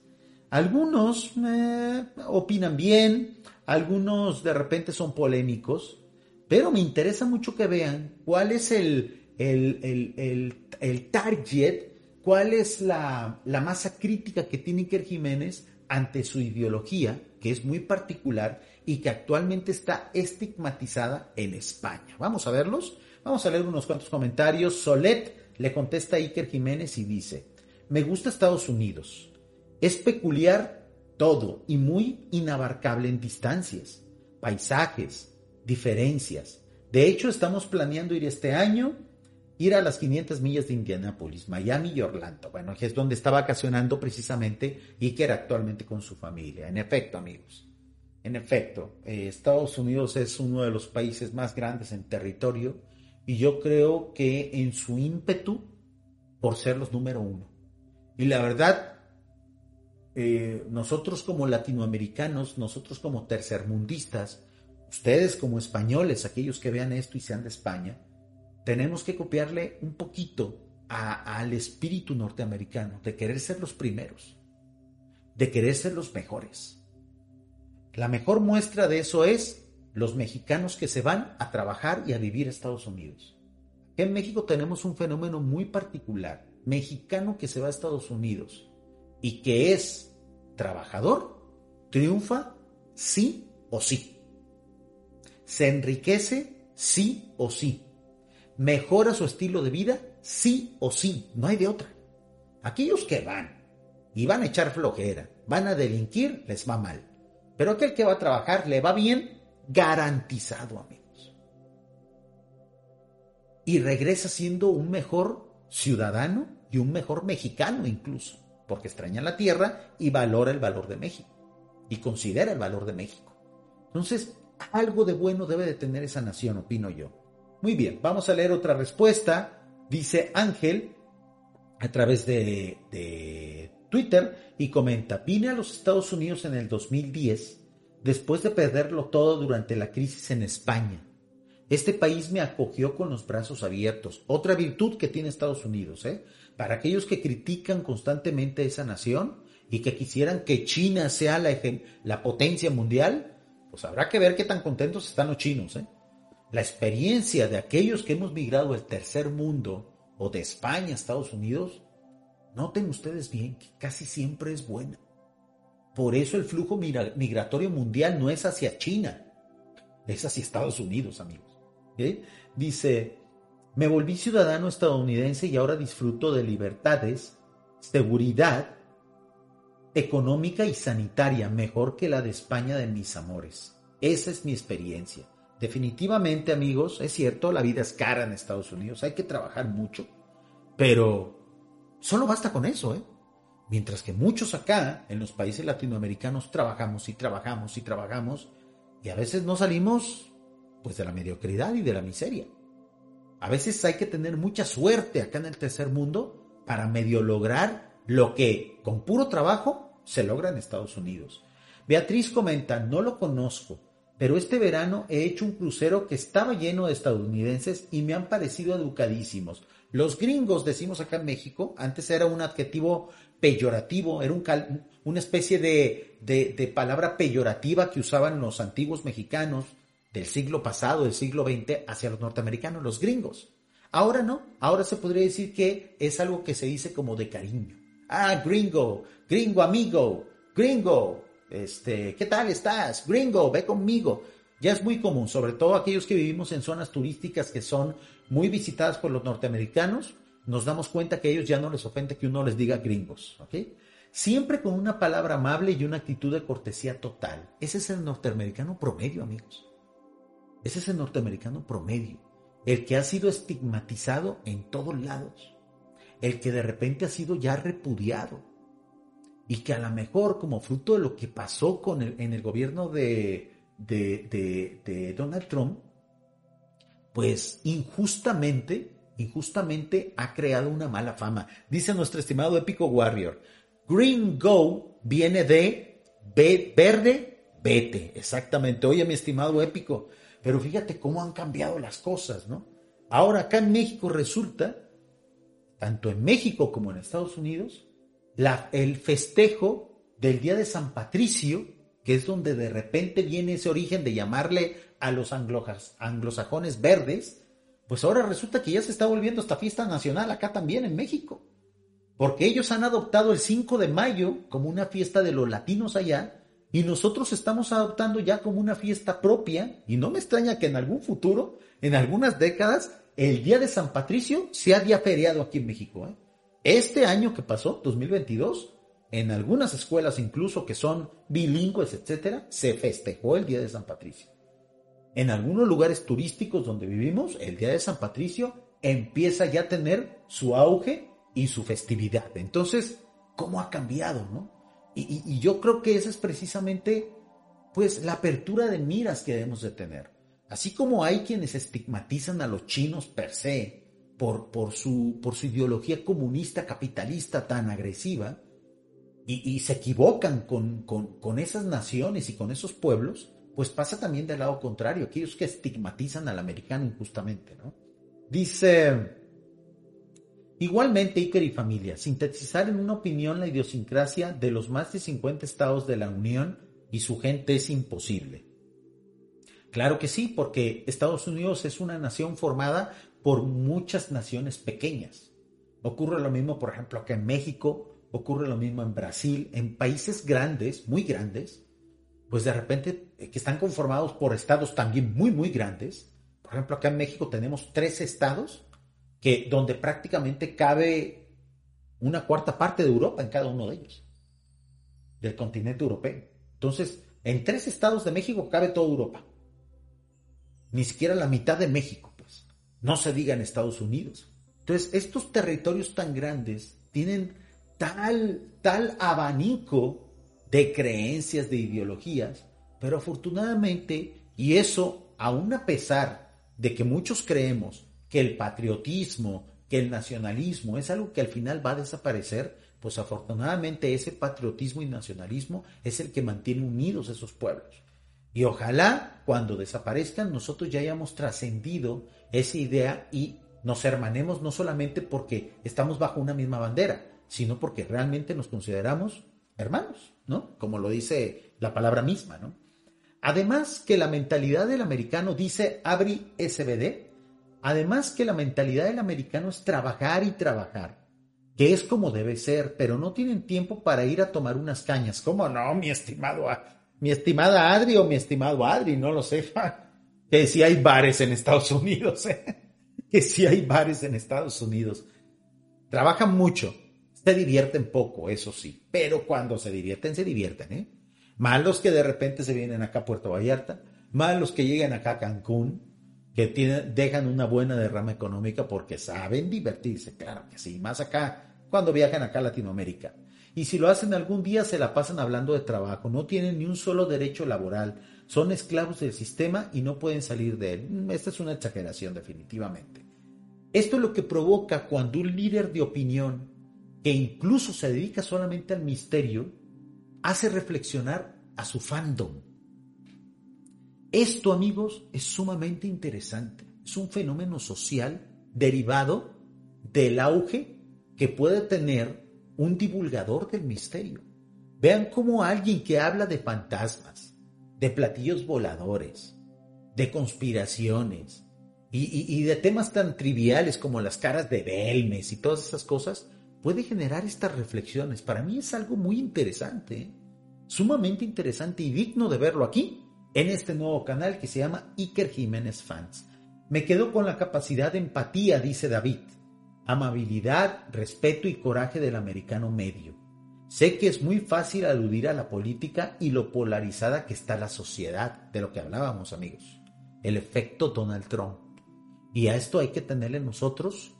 Algunos eh, opinan bien, algunos de repente son polémicos, pero me interesa mucho que vean cuál es el, el, target, cuál es la, la masa crítica que tiene Iker Jiménez ante su ideología, que es muy particular y que actualmente está estigmatizada en España. Vamos a verlos. Vamos a leer unos cuantos comentarios. Solet le contesta a Iker Jiménez y dice, me gusta Estados Unidos. Es peculiar todo y muy inabarcable en distancias, paisajes, diferencias. De hecho, estamos planeando ir este año, ir a las 500 millas de Indianápolis, Miami y Orlando. Bueno, que es donde está vacacionando precisamente Iker actualmente con su familia. En efecto, amigos. En efecto, eh, Estados Unidos es uno de los países más grandes en territorio y yo creo que en su ímpetu por ser los número uno. Y la verdad, eh, nosotros como latinoamericanos, nosotros como tercermundistas, ustedes como españoles, aquellos que vean esto y sean de España, tenemos que copiarle un poquito al espíritu norteamericano de querer ser los primeros, de querer ser los mejores. La mejor muestra de eso es los mexicanos que se van a trabajar y a vivir a Estados Unidos. En México tenemos un fenómeno muy particular, mexicano que se va a Estados Unidos y que es trabajador, triunfa sí o sí. Se enriquece sí o sí. Mejora su estilo de vida sí o sí, no hay de otra. Aquellos que van y van a echar flojera, van a delinquir, les va mal. Pero aquel que va a trabajar le va bien, garantizado, amigos. Y regresa siendo un mejor ciudadano y un mejor mexicano incluso, porque extraña la tierra y valora el valor de México y considera el valor de México. Entonces, algo de bueno debe de tener esa nación, opino yo. Muy bien, vamos a leer otra respuesta. Dice Ángel a través de, Twitter y comenta, vine a los Estados Unidos en el 2010 después de perderlo todo durante la crisis en España. Este país me acogió con los brazos abiertos. Otra virtud que tiene Estados Unidos, ¿eh? Para aquellos que critican constantemente esa nación y que quisieran que China sea la, la potencia mundial, pues habrá que ver qué tan contentos están los chinos, ¿eh? La experiencia de aquellos que hemos migrado al tercer mundo o de España a Estados Unidos Noten ustedes bien que casi siempre es buena. Por eso el flujo migratorio mundial no es hacia China, es hacia Estados Unidos, amigos. Dice, me volví ciudadano estadounidense y ahora disfruto de libertades, seguridad económica y sanitaria mejor que la de España de mis amores. Esa es mi experiencia. Definitivamente, amigos, es cierto, la vida es cara en Estados Unidos, hay que trabajar mucho, pero Solo basta con eso, ¿eh? Mientras que muchos acá, en los países latinoamericanos, trabajamos y trabajamos y trabajamos y a veces no salimos pues de la mediocridad y de la miseria. A veces hay que tener mucha suerte acá en el tercer mundo para medio lograr lo que con puro trabajo se logra en Estados Unidos. Beatriz comenta, no lo conozco, pero este verano he hecho un crucero que estaba lleno de estadounidenses y me han parecido educadísimos. Los gringos, decimos acá en México, antes era un adjetivo peyorativo, era un una especie de, de, palabra peyorativa que usaban los antiguos mexicanos del siglo pasado, del siglo XX, hacia los norteamericanos, los gringos. Ahora no, ahora se podría decir que es algo que se dice como de cariño. Ah, gringo, gringo amigo, gringo, este, ¿qué tal estás? Gringo, ve conmigo. Ya es muy común, sobre todo aquellos que vivimos en zonas turísticas que son muy visitadas por los norteamericanos, nos damos cuenta que a ellos ya no les ofende que uno les diga gringos, ¿ok? Siempre con una palabra amable y una actitud de cortesía total. Ese es el norteamericano promedio, amigos. Ese es el norteamericano promedio. El que ha sido estigmatizado en todos lados. El que de repente ha sido ya repudiado. Y que a lo mejor, como fruto de lo que pasó con en el gobierno de, de Donald Trump, pues injustamente injustamente ha creado una mala fama. Dice nuestro estimado épico Warrior, Green Go viene de verde, vete. Exactamente. Oye, mi estimado épico, pero fíjate cómo han cambiado las cosas, ¿no? Ahora acá en México resulta, tanto en México como en Estados Unidos, la, el festejo del Día de San Patricio, que es donde de repente viene ese origen de llamarle a los anglosajones verdes, pues ahora resulta que ya se está volviendo esta fiesta nacional acá también en México. Porque ellos han adoptado el 5 de mayo como una fiesta de los latinos allá y nosotros estamos adoptando ya como una fiesta propia y no me extraña que en algún futuro, en algunas décadas, el Día de San Patricio sea día feriado aquí en México. ¿eh? Este año que pasó, 2022, en algunas escuelas incluso que son bilingües, etcétera, se festejó el Día de San Patricio. En algunos lugares turísticos donde vivimos, el Día de San Patricio empieza ya a tener su auge y su festividad. Entonces, ¿cómo ha cambiado, no? Y, yo creo que esa es precisamente, pues, la apertura de miras que debemos de tener. Así como hay quienes estigmatizan a los chinos per se por, su, ideología comunista capitalista tan agresiva, y, se equivocan con esas naciones y con esos pueblos, pues pasa también del lado contrario, aquellos que estigmatizan al americano injustamente, ¿no? Dice, igualmente Iker y familia, sintetizar en una opinión la idiosincrasia de los más de 50 estados de la Unión y su gente es imposible. Claro que sí, porque Estados Unidos es una nación formada por muchas naciones pequeñas. Ocurre lo mismo, por ejemplo, acá en México, ocurre lo mismo en Brasil, en países grandes, muy grandes, pues de repente eh, que están conformados por estados también muy, muy grandes. Por ejemplo, acá en México tenemos tres estados que, donde prácticamente cabe una cuarta parte de Europa en cada uno de ellos, del continente europeo. Entonces, en tres estados de México cabe toda Europa. Ni siquiera la mitad de México. No se diga en Estados Unidos. Entonces, estos territorios tan grandes tienen tal, tal abanico de creencias, de ideologías, pero afortunadamente, y eso aún a pesar de que muchos creemos que el patriotismo, que el nacionalismo es algo que al final va a desaparecer, pues afortunadamente ese patriotismo y nacionalismo es el que mantiene unidos esos pueblos. Y ojalá cuando desaparezcan nosotros ya hayamos trascendido esa idea y nos hermanemos no solamente porque estamos bajo una misma bandera, sino porque realmente nos consideramos hermanos, ¿no? Como lo dice la palabra misma, ¿no? Además que la mentalidad del americano, dice Abri SBD, además que la mentalidad del americano es trabajar y trabajar, que es como debe ser, pero no tienen tiempo para ir a tomar unas cañas. ¿Cómo no, mi estimado, mi estimada Adri o mi estimado Adri? No lo sé. (laughs) Que si hay bares en Estados Unidos, ¿eh? (laughs) Que si hay bares en Estados Unidos. Trabajan mucho, se divierten poco, eso sí, pero cuando se divierten, se divierten, ¿eh? Más los que de repente se vienen acá a Puerto Vallarta, más los que llegan acá a Cancún, que dejan una buena derrama económica porque saben divertirse, claro que sí, más acá cuando viajan acá a Latinoamérica. Y si lo hacen algún día se la pasan hablando de trabajo, no tienen ni un solo derecho laboral, son esclavos del sistema y no pueden salir de él. Esta es una exageración definitivamente. Esto es lo que provoca cuando un líder de opinión que incluso se dedica solamente al misterio, hace reflexionar a su fandom. Esto, amigos, es sumamente interesante. Es un fenómeno social derivado del auge que puede tener un divulgador del misterio. Vean cómo alguien que habla de fantasmas, de platillos voladores, de conspiraciones y, de temas tan triviales como las caras de Belmes y todas esas cosas, puede generar estas reflexiones. Para mí es algo muy interesante, ¿eh? sumamente interesante y digno de verlo aquí en este nuevo canal que se llama Iker Jiménez Fans. Me quedo con la capacidad de empatía, dice David, amabilidad, respeto y coraje del americano medio. Sé que es muy fácil aludir a la política y lo polarizada que está la sociedad, de lo que hablábamos amigos, el efecto Donald Trump. Y a esto hay que tenerle nosotros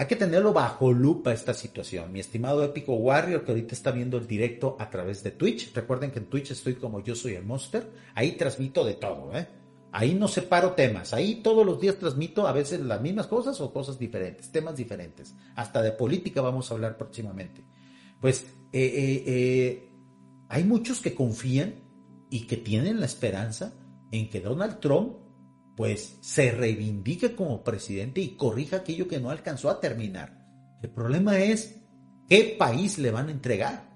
hay que tenerlo bajo lupa esta situación. Mi estimado épico Warrior que ahorita está viendo el directo a través de Twitch. Recuerden que en Twitch estoy como yo soy el Monster. Ahí transmito de todo, ¿eh? Ahí no separo temas. Ahí todos los días transmito a veces las mismas cosas o cosas diferentes, temas diferentes. Hasta de política vamos a hablar próximamente. Pues eh, eh, eh, hay muchos que confían y que tienen la esperanza en que Donald Trump pues se reivindique como presidente y corrija aquello que no alcanzó a terminar. El problema es qué país le van a entregar,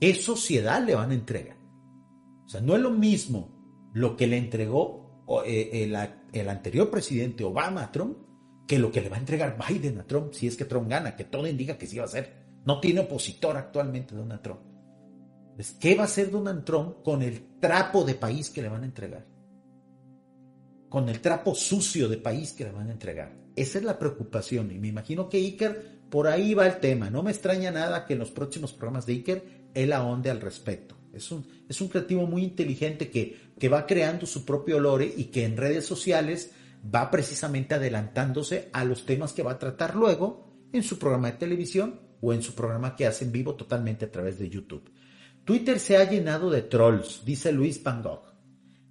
qué sociedad le van a entregar. O sea, no es lo mismo lo que le entregó eh, el, anterior presidente Obama a Trump que lo que le va a entregar Biden a Trump si es que Trump gana, que todo indica que sí va a ser. No tiene opositor actualmente Donald Trump. ¿qué va a hacer Donald Trump con el trapo de país que le van a entregar? con el trapo sucio de país que le van a entregar. Esa es la preocupación y me imagino que Iker por ahí va el tema. No me extraña nada que en los próximos programas de Iker él ahonde al respecto. Es un, es un creativo muy inteligente que, que va creando su propio lore y que en redes sociales va precisamente adelantándose a los temas que va a tratar luego en su programa de televisión o en su programa que hace en vivo totalmente a través de YouTube. Twitter se ha llenado de trolls, dice Luis Van Gogh.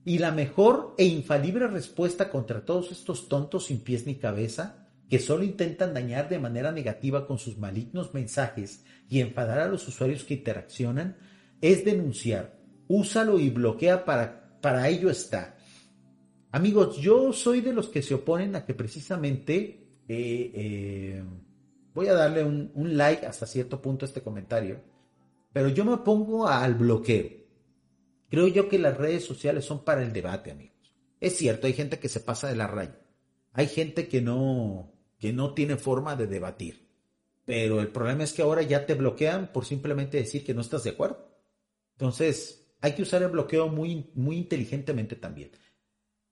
Y la mejor e infalible respuesta contra todos estos tontos sin pies ni cabeza, que solo intentan dañar de manera negativa con sus malignos mensajes y enfadar a los usuarios que interaccionan, es denunciar. Úsalo y bloquea para, para ello está. Amigos, yo soy de los que se oponen a que precisamente eh, eh, voy a darle un, un like hasta cierto punto a este comentario, pero yo me opongo al bloqueo. Creo yo que las redes sociales son para el debate, amigos. Es cierto, hay gente que se pasa de la raya. Hay gente que no, que no tiene forma de debatir. Pero el problema es que ahora ya te bloquean por simplemente decir que no estás de acuerdo. Entonces, hay que usar el bloqueo muy, muy inteligentemente también.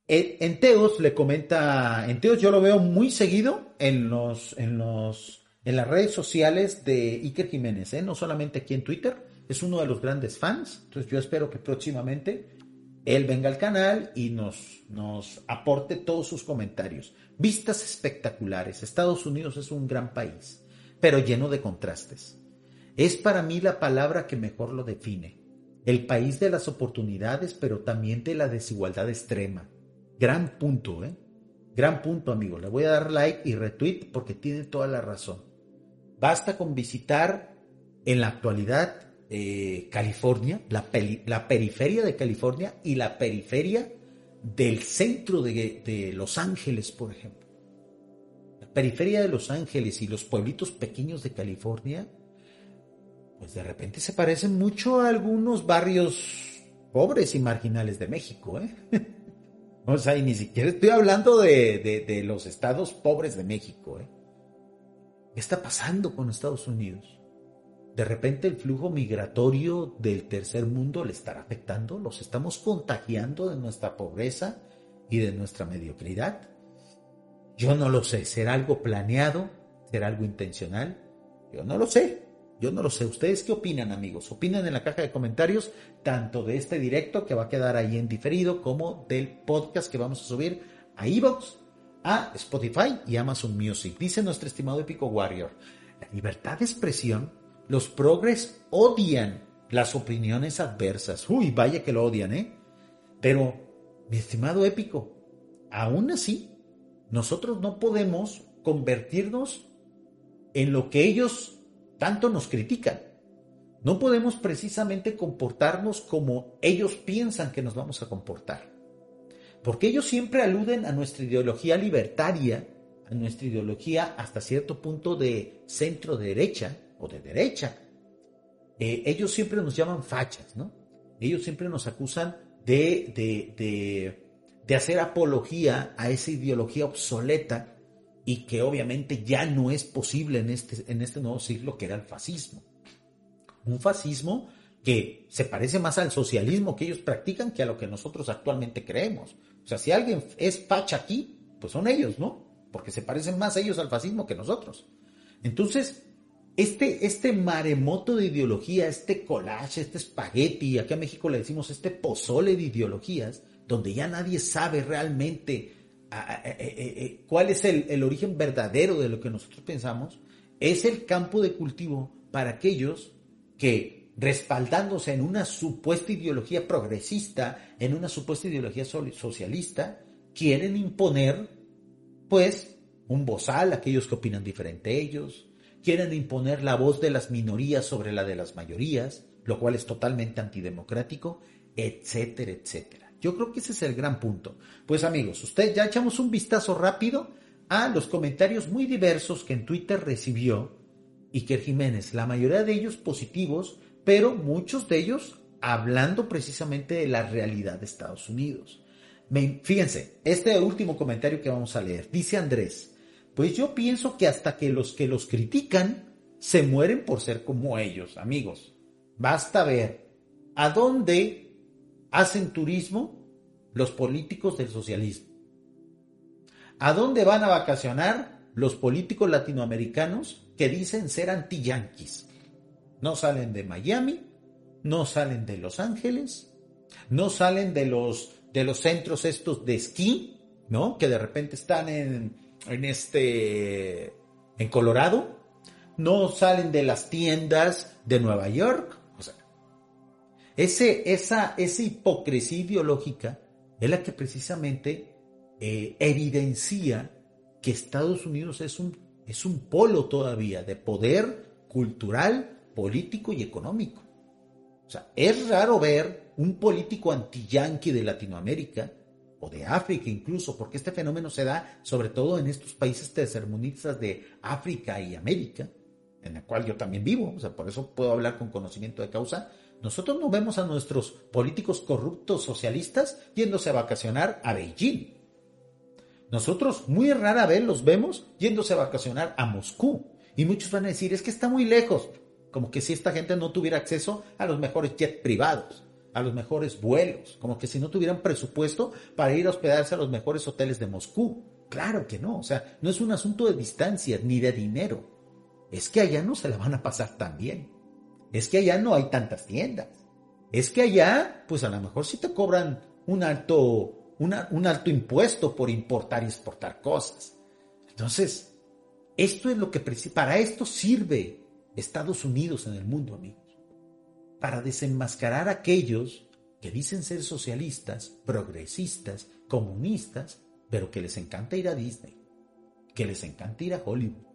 En, Teos le comenta, en Teos yo lo veo muy seguido en los, en los, en las redes sociales de Iker Jiménez, ¿eh? no solamente aquí en Twitter, es uno de los grandes fans, entonces yo espero que próximamente él venga al canal y nos, nos aporte todos sus comentarios. Vistas espectaculares. Estados Unidos es un gran país, pero lleno de contrastes. Es para mí la palabra que mejor lo define. El país de las oportunidades, pero también de la desigualdad extrema. Gran punto, ¿eh? Gran punto, amigo. Le voy a dar like y retweet porque tiene toda la razón. Basta con visitar en la actualidad eh, California, la, periferia de California y la periferia del centro de, Los Ángeles, por ejemplo. La periferia de Los Ángeles y los pueblitos pequeños de California, pues de repente se parecen mucho a algunos barrios pobres y marginales de México. ¿eh? (laughs) o sea, y ni siquiera estoy hablando de, de los estados pobres de México. ¿eh? ¿Qué está pasando con Estados Unidos? de repente el flujo migratorio del tercer mundo le estará afectando, los estamos contagiando de nuestra pobreza y de nuestra mediocridad. Yo no lo sé, será algo planeado, será algo intencional, yo no lo sé, yo no lo sé. ¿Ustedes qué opinan amigos? Opinan en la caja de comentarios tanto de este directo que va a quedar ahí en diferido como del podcast que vamos a subir a Evox, a Spotify y Amazon Music. Dice nuestro estimado épico Warrior, la libertad de expresión los progres odian las opiniones adversas. Uy, vaya que lo odian, ¿eh? Pero, mi estimado épico, aún así, nosotros no podemos convertirnos en lo que ellos tanto nos critican. No podemos precisamente comportarnos como ellos piensan que nos vamos a comportar. Porque ellos siempre aluden a nuestra ideología libertaria, a nuestra ideología hasta cierto punto de centro derecha, o de derecha. Eh, ellos siempre nos llaman fachas, ¿no? Ellos siempre nos acusan de, de, de, hacer apología a esa ideología obsoleta y que obviamente ya no es posible en este, en este nuevo siglo que era el fascismo. Un fascismo que se parece más al socialismo que ellos practican que a lo que nosotros actualmente creemos. O sea, si alguien es facha aquí, pues son ellos, ¿no? Porque se parecen más ellos al fascismo que nosotros. Entonces, este, este maremoto de ideología, este collage, este espagueti, acá en México le decimos este pozole de ideologías, donde ya nadie sabe realmente eh, eh, eh, cuál es el, el origen verdadero de lo que nosotros pensamos, es el campo de cultivo para aquellos que respaldándose en una supuesta ideología progresista, en una supuesta ideología socialista, quieren imponer, pues, un bozal a aquellos que opinan diferente a ellos, quieren imponer la voz de las minorías sobre la de las mayorías, lo cual es totalmente antidemocrático, etcétera, etcétera. Yo creo que ese es el gran punto. Pues amigos, ustedes ya echamos un vistazo rápido a los comentarios muy diversos que en Twitter recibió Iker Jiménez, la mayoría de ellos positivos, pero muchos de ellos hablando precisamente de la realidad de Estados Unidos. fíjense, este último comentario que vamos a leer, dice Andrés, pues yo pienso que hasta que los que los critican se mueren por ser como ellos, amigos. Basta ver a dónde hacen turismo los políticos del socialismo. ¿A dónde van a vacacionar los políticos latinoamericanos que dicen ser anti-yanquis? No salen de Miami, no salen de Los Ángeles, no salen de los, de los centros estos de esquí, ¿no? Que de repente están en, en este, en Colorado, no salen de las tiendas de Nueva York. O sea, ese, esa, esa hipocresía ideológica es la que precisamente eh, evidencia que Estados Unidos es un, es un polo todavía de poder cultural, político y económico. O sea, es raro ver un político anti-yanqui de Latinoamérica o de África incluso, porque este fenómeno se da sobre todo en estos países tercermundistas de África y América, en el cual yo también vivo, o sea, por eso puedo hablar con conocimiento de causa. Nosotros no vemos a nuestros políticos corruptos socialistas yéndose a vacacionar a Beijing. Nosotros muy rara vez los vemos yéndose a vacacionar a Moscú. Y muchos van a decir, es que está muy lejos. Como que si esta gente no tuviera acceso a los mejores jets privados, a los mejores vuelos. Como que si no tuvieran presupuesto para ir a hospedarse a los mejores hoteles de Moscú. Claro que no. O sea, no es un asunto de distancia ni de dinero. Es que allá no se la van a pasar tan bien. Es que allá no hay tantas tiendas. Es que allá, pues a lo mejor sí te cobran un alto un alto impuesto por importar y exportar cosas. Entonces, esto es lo que para esto sirve Estados Unidos en el mundo, amigos. Para desenmascarar a aquellos que dicen ser socialistas, progresistas, comunistas, pero que les encanta ir a Disney, que les encanta ir a Hollywood,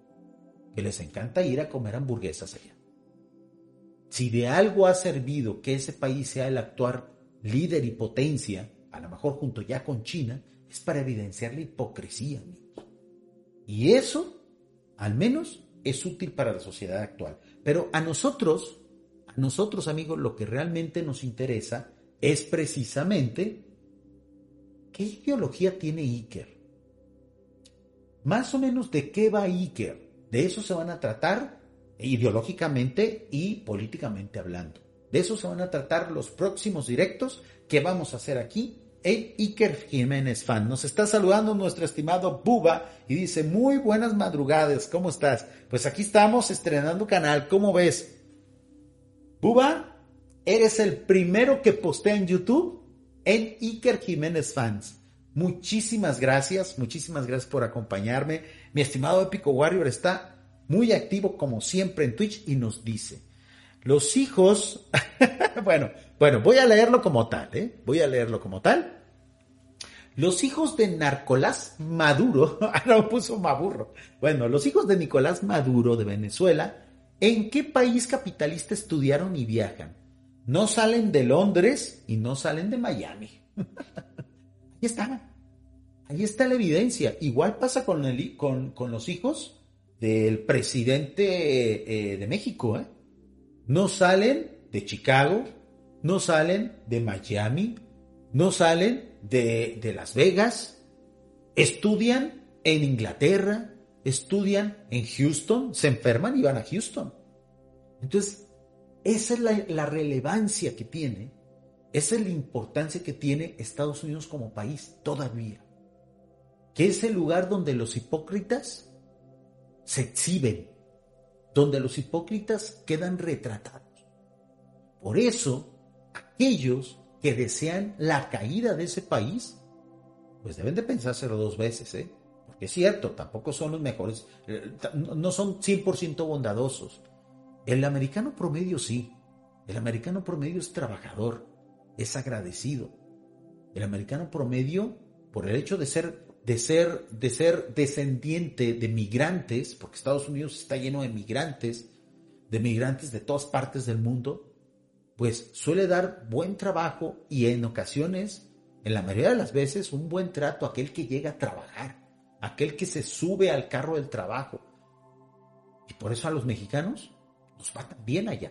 que les encanta ir a comer hamburguesas allá. Si de algo ha servido que ese país sea el actuar líder y potencia a lo mejor junto ya con China, es para evidenciar la hipocresía, amigos. Y eso, al menos, es útil para la sociedad actual. Pero a nosotros, a nosotros, amigos, lo que realmente nos interesa es precisamente qué ideología tiene Iker. Más o menos de qué va Iker. De eso se van a tratar ideológicamente y políticamente hablando. De eso se van a tratar los próximos directos que vamos a hacer aquí el Iker Jiménez fan. Nos está saludando nuestro estimado Buba y dice, muy buenas madrugadas, ¿cómo estás? Pues aquí estamos estrenando canal, ¿cómo ves? Buba, eres el primero que postea en YouTube en Iker Jiménez Fans. Muchísimas gracias, muchísimas gracias por acompañarme. Mi estimado Épico Warrior está muy activo como siempre en Twitch y nos dice, los hijos, (laughs) bueno, bueno, voy a leerlo como tal, ¿eh? Voy a leerlo como tal. Los hijos de Narcolás Maduro, (laughs) ahora puso Maburro. Bueno, los hijos de Nicolás Maduro de Venezuela, ¿en qué país capitalista estudiaron y viajan? No salen de Londres y no salen de Miami. (laughs) Ahí está. Ahí está la evidencia. Igual pasa con, el, con, con los hijos del presidente eh, de México. ¿eh? No salen de Chicago, no salen de Miami, no salen de, Las Vegas, estudian en Inglaterra, estudian en Houston, se enferman y van a Houston. Entonces, Esa es la, relevancia que tiene, esa es la importancia que tiene Estados Unidos como país todavía. Que es el lugar donde los hipócritas se exhiben, donde los hipócritas quedan retratados. Por eso, aquellos que desean la caída de ese país, pues deben de pensárselo dos veces, ¿eh? Porque es cierto, tampoco son los mejores, eh, no son 100% bondadosos. El americano promedio sí. El americano promedio es trabajador, es agradecido. El americano promedio, por el hecho de ser, de ser, de ser descendiente de migrantes, porque Estados Unidos está lleno de migrantes, de migrantes de todas partes del mundo, pues suele dar buen trabajo y en ocasiones, en la mayoría de las veces, un buen trato a aquel que llega a trabajar, aquel que se sube al carro del trabajo. Y por eso a los mexicanos nos va bien allá.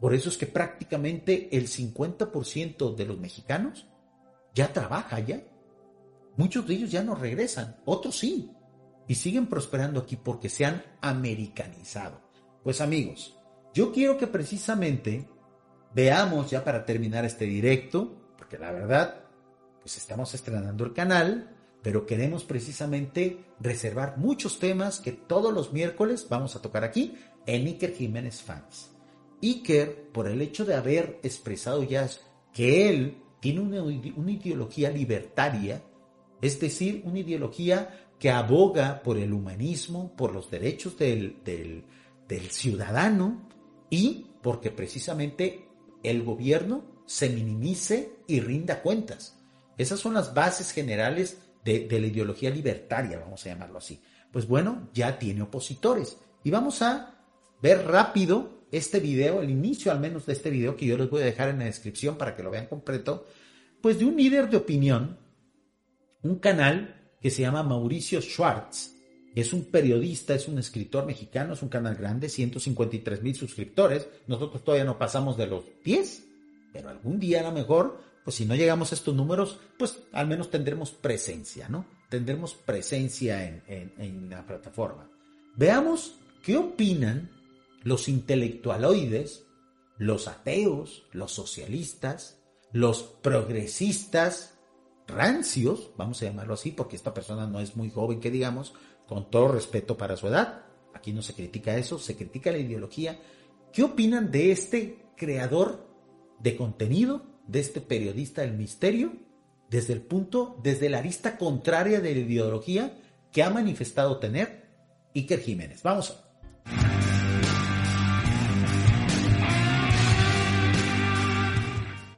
Por eso es que prácticamente el 50% de los mexicanos ya trabaja allá. Muchos de ellos ya no regresan, otros sí, y siguen prosperando aquí porque se han americanizado. Pues amigos, yo quiero que precisamente veamos ya para terminar este directo, porque la verdad, pues estamos estrenando el canal, pero queremos precisamente reservar muchos temas que todos los miércoles vamos a tocar aquí en Iker Jiménez Fans. Iker, por el hecho de haber expresado ya que él tiene una, ideología libertaria, es decir, una ideología que aboga por el humanismo, por los derechos del, del, del ciudadano y porque precisamente el gobierno se minimice y rinda cuentas. Esas son las bases generales de, la ideología libertaria, vamos a llamarlo así. Pues bueno, ya tiene opositores. Y vamos a ver rápido este video, el inicio al menos de este video que yo les voy a dejar en la descripción para que lo vean completo, pues de un líder de opinión, un canal que se llama Mauricio Schwartz, es un periodista, es un escritor mexicano, es un canal grande, 153 mil suscriptores. Nosotros todavía no pasamos de los 10, pero algún día a lo mejor, pues si no llegamos a estos números, pues al menos tendremos presencia, ¿no? Tendremos presencia en, en la plataforma. Veamos qué opinan los intelectualoides, los ateos, los socialistas, los progresistas rancios, vamos a llamarlo así, porque esta persona no es muy joven que digamos, con todo respeto para su edad, aquí no se critica eso, se critica la ideología. ¿Qué opinan de este creador de contenido, de este periodista del misterio, desde el punto, desde la arista contraria de la ideología que ha manifestado tener Iker Jiménez? Vamos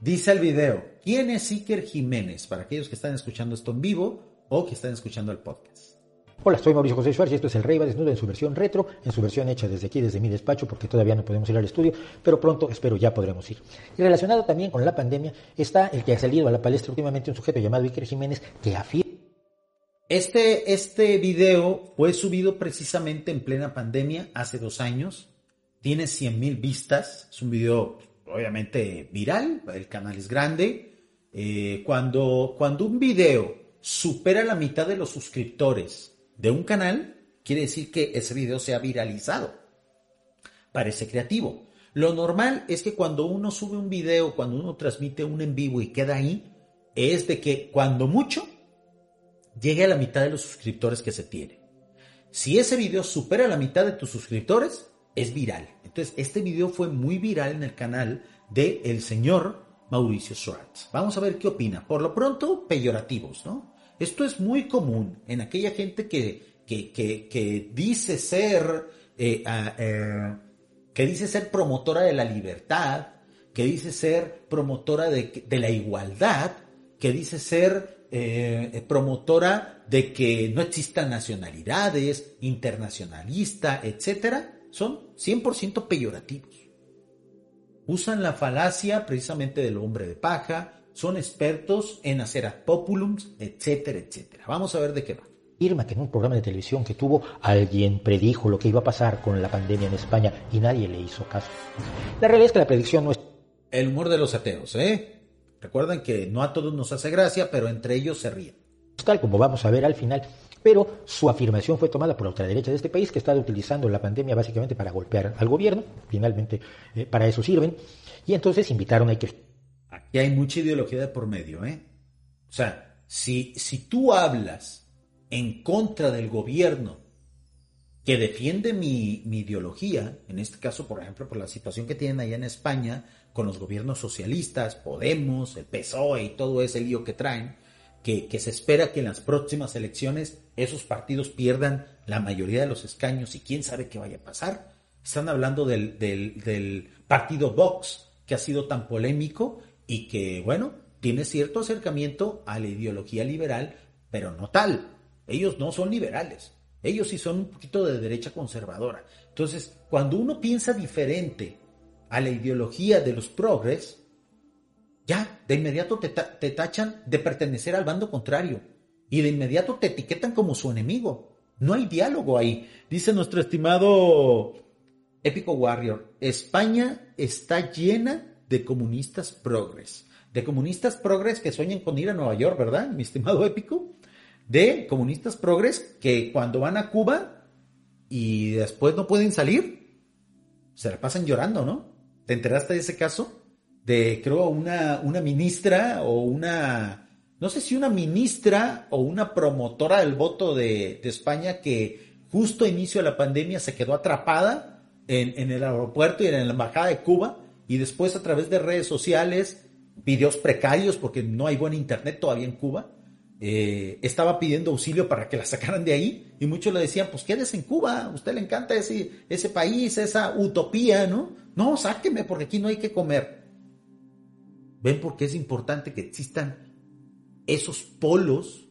Dice el video, ¿quién es Iker Jiménez? Para aquellos que están escuchando esto en vivo o que están escuchando el podcast. Hola, soy Mauricio José Suárez y esto es el Rey va desnudo en su versión retro, en su versión hecha desde aquí, desde mi despacho, porque todavía no podemos ir al estudio, pero pronto espero ya podremos ir. Relacionado también con la pandemia está el que ha salido a la palestra últimamente un sujeto llamado Iker Jiménez que afirma este, este video fue subido precisamente en plena pandemia hace dos años. Tiene 100 mil vistas. Es un video obviamente viral. El canal es grande. Eh, cuando, cuando un video supera la mitad de los suscriptores de un canal, quiere decir que ese video se ha viralizado. Parece creativo. Lo normal es que cuando uno sube un video, cuando uno transmite un en vivo y queda ahí, es de que cuando mucho llegue a la mitad de los suscriptores que se tiene. Si ese video supera la mitad de tus suscriptores, es viral. Entonces, este video fue muy viral en el canal de el señor Mauricio Schwartz. Vamos a ver qué opina. Por lo pronto, peyorativos, ¿no? Esto es muy común en aquella gente que, que, dice ser, eh, eh, que dice ser promotora de la libertad, que dice ser promotora de, la igualdad, que dice ser eh, promotora de que no existan nacionalidades, internacionalista, etc., son 100% peyorativos. Usan la falacia precisamente del hombre de paja, son expertos en hacer ad populums, etcétera, etcétera. Vamos a ver de qué va. Irma, que en un programa de televisión que tuvo, alguien predijo lo que iba a pasar con la pandemia en España y nadie le hizo caso. La realidad es que la predicción no es... El humor de los ateos, ¿eh? Recuerden que no a todos nos hace gracia, pero entre ellos se ríen. Tal como vamos a ver al final, pero su afirmación fue tomada por la ultraderecha de este país, que está utilizando la pandemia básicamente para golpear al gobierno, finalmente eh, para eso sirven, y entonces invitaron a Iker. Aquí hay mucha ideología de por medio, ¿eh? O sea, si, si tú hablas en contra del gobierno que defiende mi, mi, ideología, en este caso, por ejemplo, por la situación que tienen allá en España con los gobiernos socialistas, Podemos, el PSOE y todo ese lío que traen, que, que, se espera que en las próximas elecciones esos partidos pierdan la mayoría de los escaños y quién sabe qué vaya a pasar. Están hablando del, del, del partido Vox, que ha sido tan polémico y que, bueno, tiene cierto acercamiento a la ideología liberal, pero no tal. Ellos no son liberales. Ellos sí son un poquito de derecha conservadora. Entonces, cuando uno piensa diferente a la ideología de los progres, ya, de inmediato te, te, tachan de pertenecer al bando contrario y de inmediato te etiquetan como su enemigo. No hay diálogo ahí. Dice nuestro estimado Épico Warrior, España está llena de comunistas progres. De comunistas progres que sueñan con ir a Nueva York, ¿verdad, mi estimado Épico? de comunistas progres que cuando van a Cuba y después no pueden salir, se la pasan llorando, ¿no? ¿Te enteraste de ese caso? De, creo, una, una ministra o una, no sé si una ministra o una promotora del voto de, de España que justo a inicio de la pandemia se quedó atrapada en, en el aeropuerto y en la embajada de Cuba y después a través de redes sociales, videos precarios porque no hay buen internet todavía en Cuba, eh, estaba pidiendo auxilio para que la sacaran de ahí y muchos le decían, pues quédese en Cuba, a usted le encanta ese, ese país, esa utopía, ¿no? No, sáqueme porque aquí no hay que comer. ¿Ven por qué es importante que existan esos polos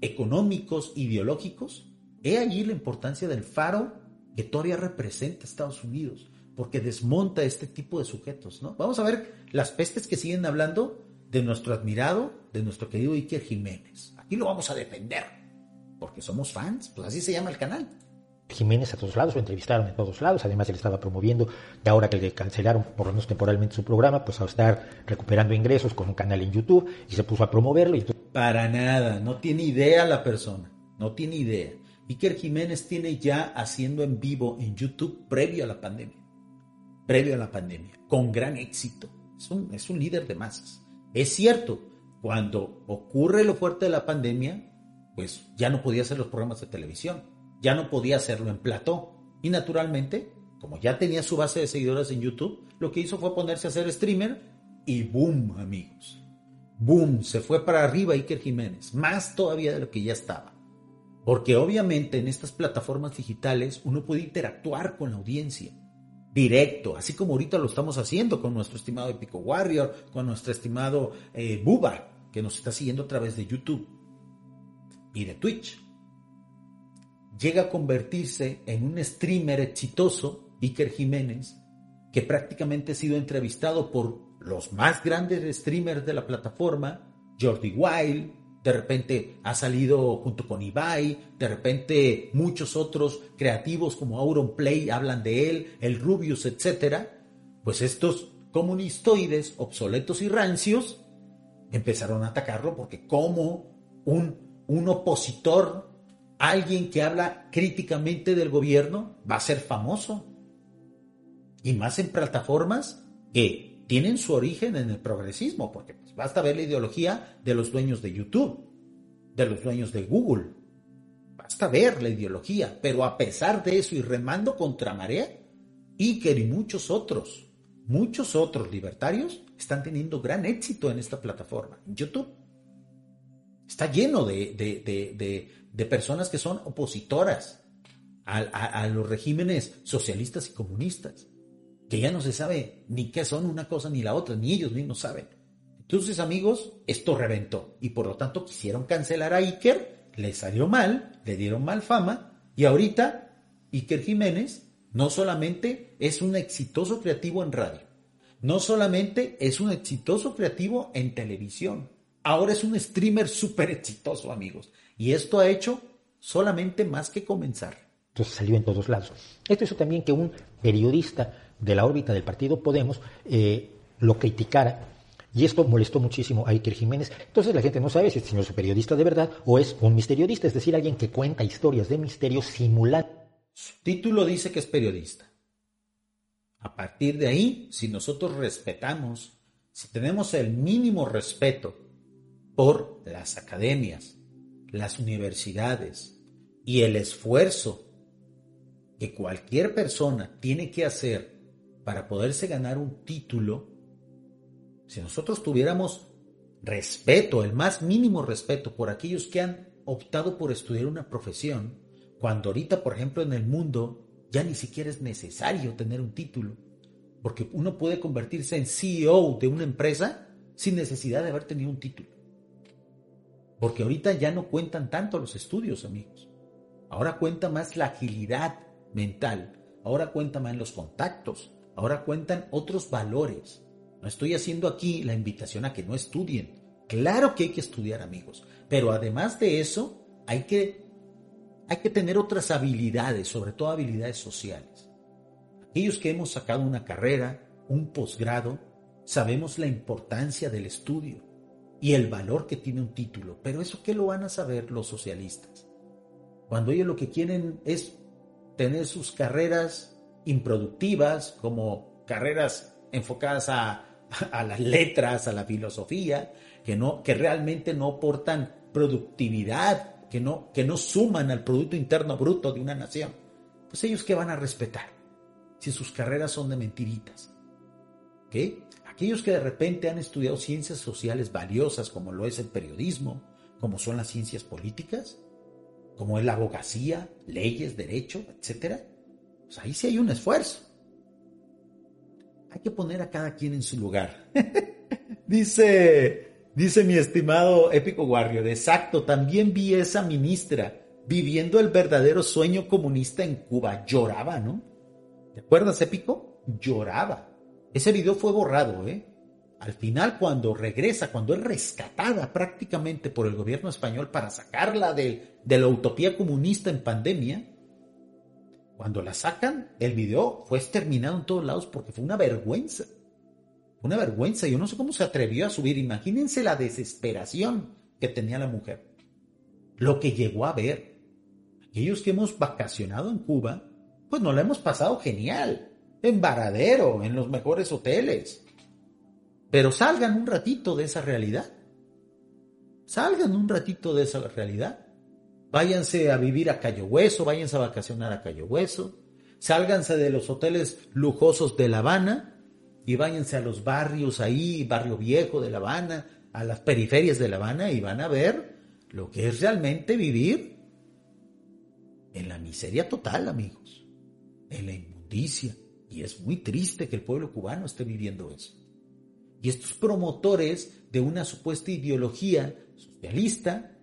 económicos, ideológicos? He allí la importancia del faro que todavía representa Estados Unidos, porque desmonta este tipo de sujetos, ¿no? Vamos a ver las pestes que siguen hablando de nuestro admirado, de nuestro querido Iker Jiménez. Aquí lo vamos a defender, porque somos fans, pues así se llama el canal. Jiménez a todos lados, lo entrevistaron en todos lados, además él estaba promoviendo, y ahora que le cancelaron por lo menos temporalmente su programa, pues a estar recuperando ingresos con un canal en YouTube y se puso a promoverlo. Y Para nada, no tiene idea la persona, no tiene idea. Iker Jiménez tiene ya haciendo en vivo en YouTube previo a la pandemia, previo a la pandemia, con gran éxito. Es un, es un líder de masas. Es cierto, cuando ocurre lo fuerte de la pandemia, pues ya no podía hacer los programas de televisión, ya no podía hacerlo en plató. Y naturalmente, como ya tenía su base de seguidores en YouTube, lo que hizo fue ponerse a hacer streamer y boom, amigos. Boom, se fue para arriba Iker Jiménez, más todavía de lo que ya estaba. Porque obviamente en estas plataformas digitales uno puede interactuar con la audiencia directo, así como ahorita lo estamos haciendo con nuestro estimado Epico Warrior, con nuestro estimado eh, Buba, que nos está siguiendo a través de YouTube y de Twitch. Llega a convertirse en un streamer exitoso, Iker Jiménez, que prácticamente ha sido entrevistado por los más grandes streamers de la plataforma, Jordi Wild, de repente ha salido junto con Ibai, de repente muchos otros creativos como Auronplay hablan de él, el Rubius, etc. Pues estos comunistoides obsoletos y rancios empezaron a atacarlo porque como un, un opositor, alguien que habla críticamente del gobierno, va a ser famoso. Y más en plataformas que tienen su origen en el progresismo, porque Basta ver la ideología de los dueños de YouTube, de los dueños de Google. Basta ver la ideología, pero a pesar de eso y remando contra marea, Iker y muchos otros, muchos otros libertarios están teniendo gran éxito en esta plataforma, YouTube. Está lleno de, de, personas que son opositoras a, a los regímenes socialistas y comunistas, que ya no se sabe ni qué son una cosa ni la otra, ni ellos mismos saben. Entonces, amigos, esto reventó y por lo tanto quisieron cancelar a Iker, le salió mal, le dieron mal fama y ahorita Iker Jiménez no solamente es un exitoso creativo en radio, no solamente es un exitoso creativo en televisión, ahora es un streamer súper exitoso, amigos. Y esto ha hecho solamente más que comenzar. Entonces salió en todos lados. Esto hizo también que un periodista de la órbita del partido Podemos eh, lo criticara Y esto molestó muchísimo a Iker Jiménez. Entonces la gente no sabe si este señor es un periodista de verdad o es un misteriodista, es decir, alguien que cuenta historias de misterio simulando. Su título dice que es periodista. A partir de ahí, si nosotros respetamos, si tenemos el mínimo respeto por las academias, las universidades y el esfuerzo que cualquier persona tiene que hacer para poderse ganar un título, si nosotros tuviéramos respeto, el más mínimo respeto por aquellos que han optado por estudiar una profesión, cuando ahorita, por ejemplo, en el mundo ya ni siquiera es necesario tener un título, porque uno puede convertirse en CEO de una empresa sin necesidad de haber tenido un título. Porque ahorita ya no cuentan tanto los estudios, amigos. Ahora cuenta más la agilidad mental, ahora cuenta más los contactos, ahora cuentan otros valores. No estoy haciendo aquí la invitación a que no estudien. Claro que hay que estudiar, amigos, pero además de eso, hay que, hay que tener otras habilidades, sobre todo habilidades sociales. Aquellos que hemos sacado una carrera, un posgrado, sabemos la importancia del estudio y el valor que tiene un título, pero eso qué lo van a saber los socialistas. Cuando ellos lo que quieren es tener sus carreras improductivas, como carreras enfocadas a, las letras, a la filosofía, que, no, que realmente no aportan productividad, que no, que no suman al Producto Interno Bruto de una nación. Pues ellos qué van a respetar si sus carreras son de mentiritas. ¿Qué? Aquellos que de repente han estudiado ciencias sociales valiosas como lo es el periodismo, como son las ciencias políticas, como es la abogacía, leyes, derecho, etc. Pues ahí sí hay un esfuerzo. Hay que poner a cada quien en su lugar. (laughs) dice, dice mi estimado Épico Warrior, exacto, también vi esa ministra viviendo el verdadero sueño comunista en Cuba. Lloraba, ¿no? ¿Te acuerdas, Épico? Lloraba. Ese video fue borrado, ¿eh? Al final, cuando regresa, cuando es rescatada prácticamente por el gobierno español para sacarla de, de la utopía comunista en pandemia, cuando la sacan, el video fue exterminado en todos lados porque fue una vergüenza. Una vergüenza. Yo no sé cómo se atrevió a subir. Imagínense la desesperación que tenía la mujer. Lo que llegó a ver. Aquellos que hemos vacacionado en Cuba, pues nos la hemos pasado genial. En Varadero, en los mejores hoteles pero salgan un ratito de esa realidad. Salgan un ratito de esa realidad. Váyanse a vivir a Cayo Hueso, váyanse a vacacionar a Cayo Hueso. Sálganse de los hoteles lujosos de La Habana y váyanse a los barrios ahí, barrio viejo de La Habana, a las periferias de La Habana y van a ver lo que es realmente vivir en la miseria total, amigos, en la inmundicia. Y es muy triste que el pueblo cubano esté viviendo eso. Y estos promotores de una supuesta ideología socialista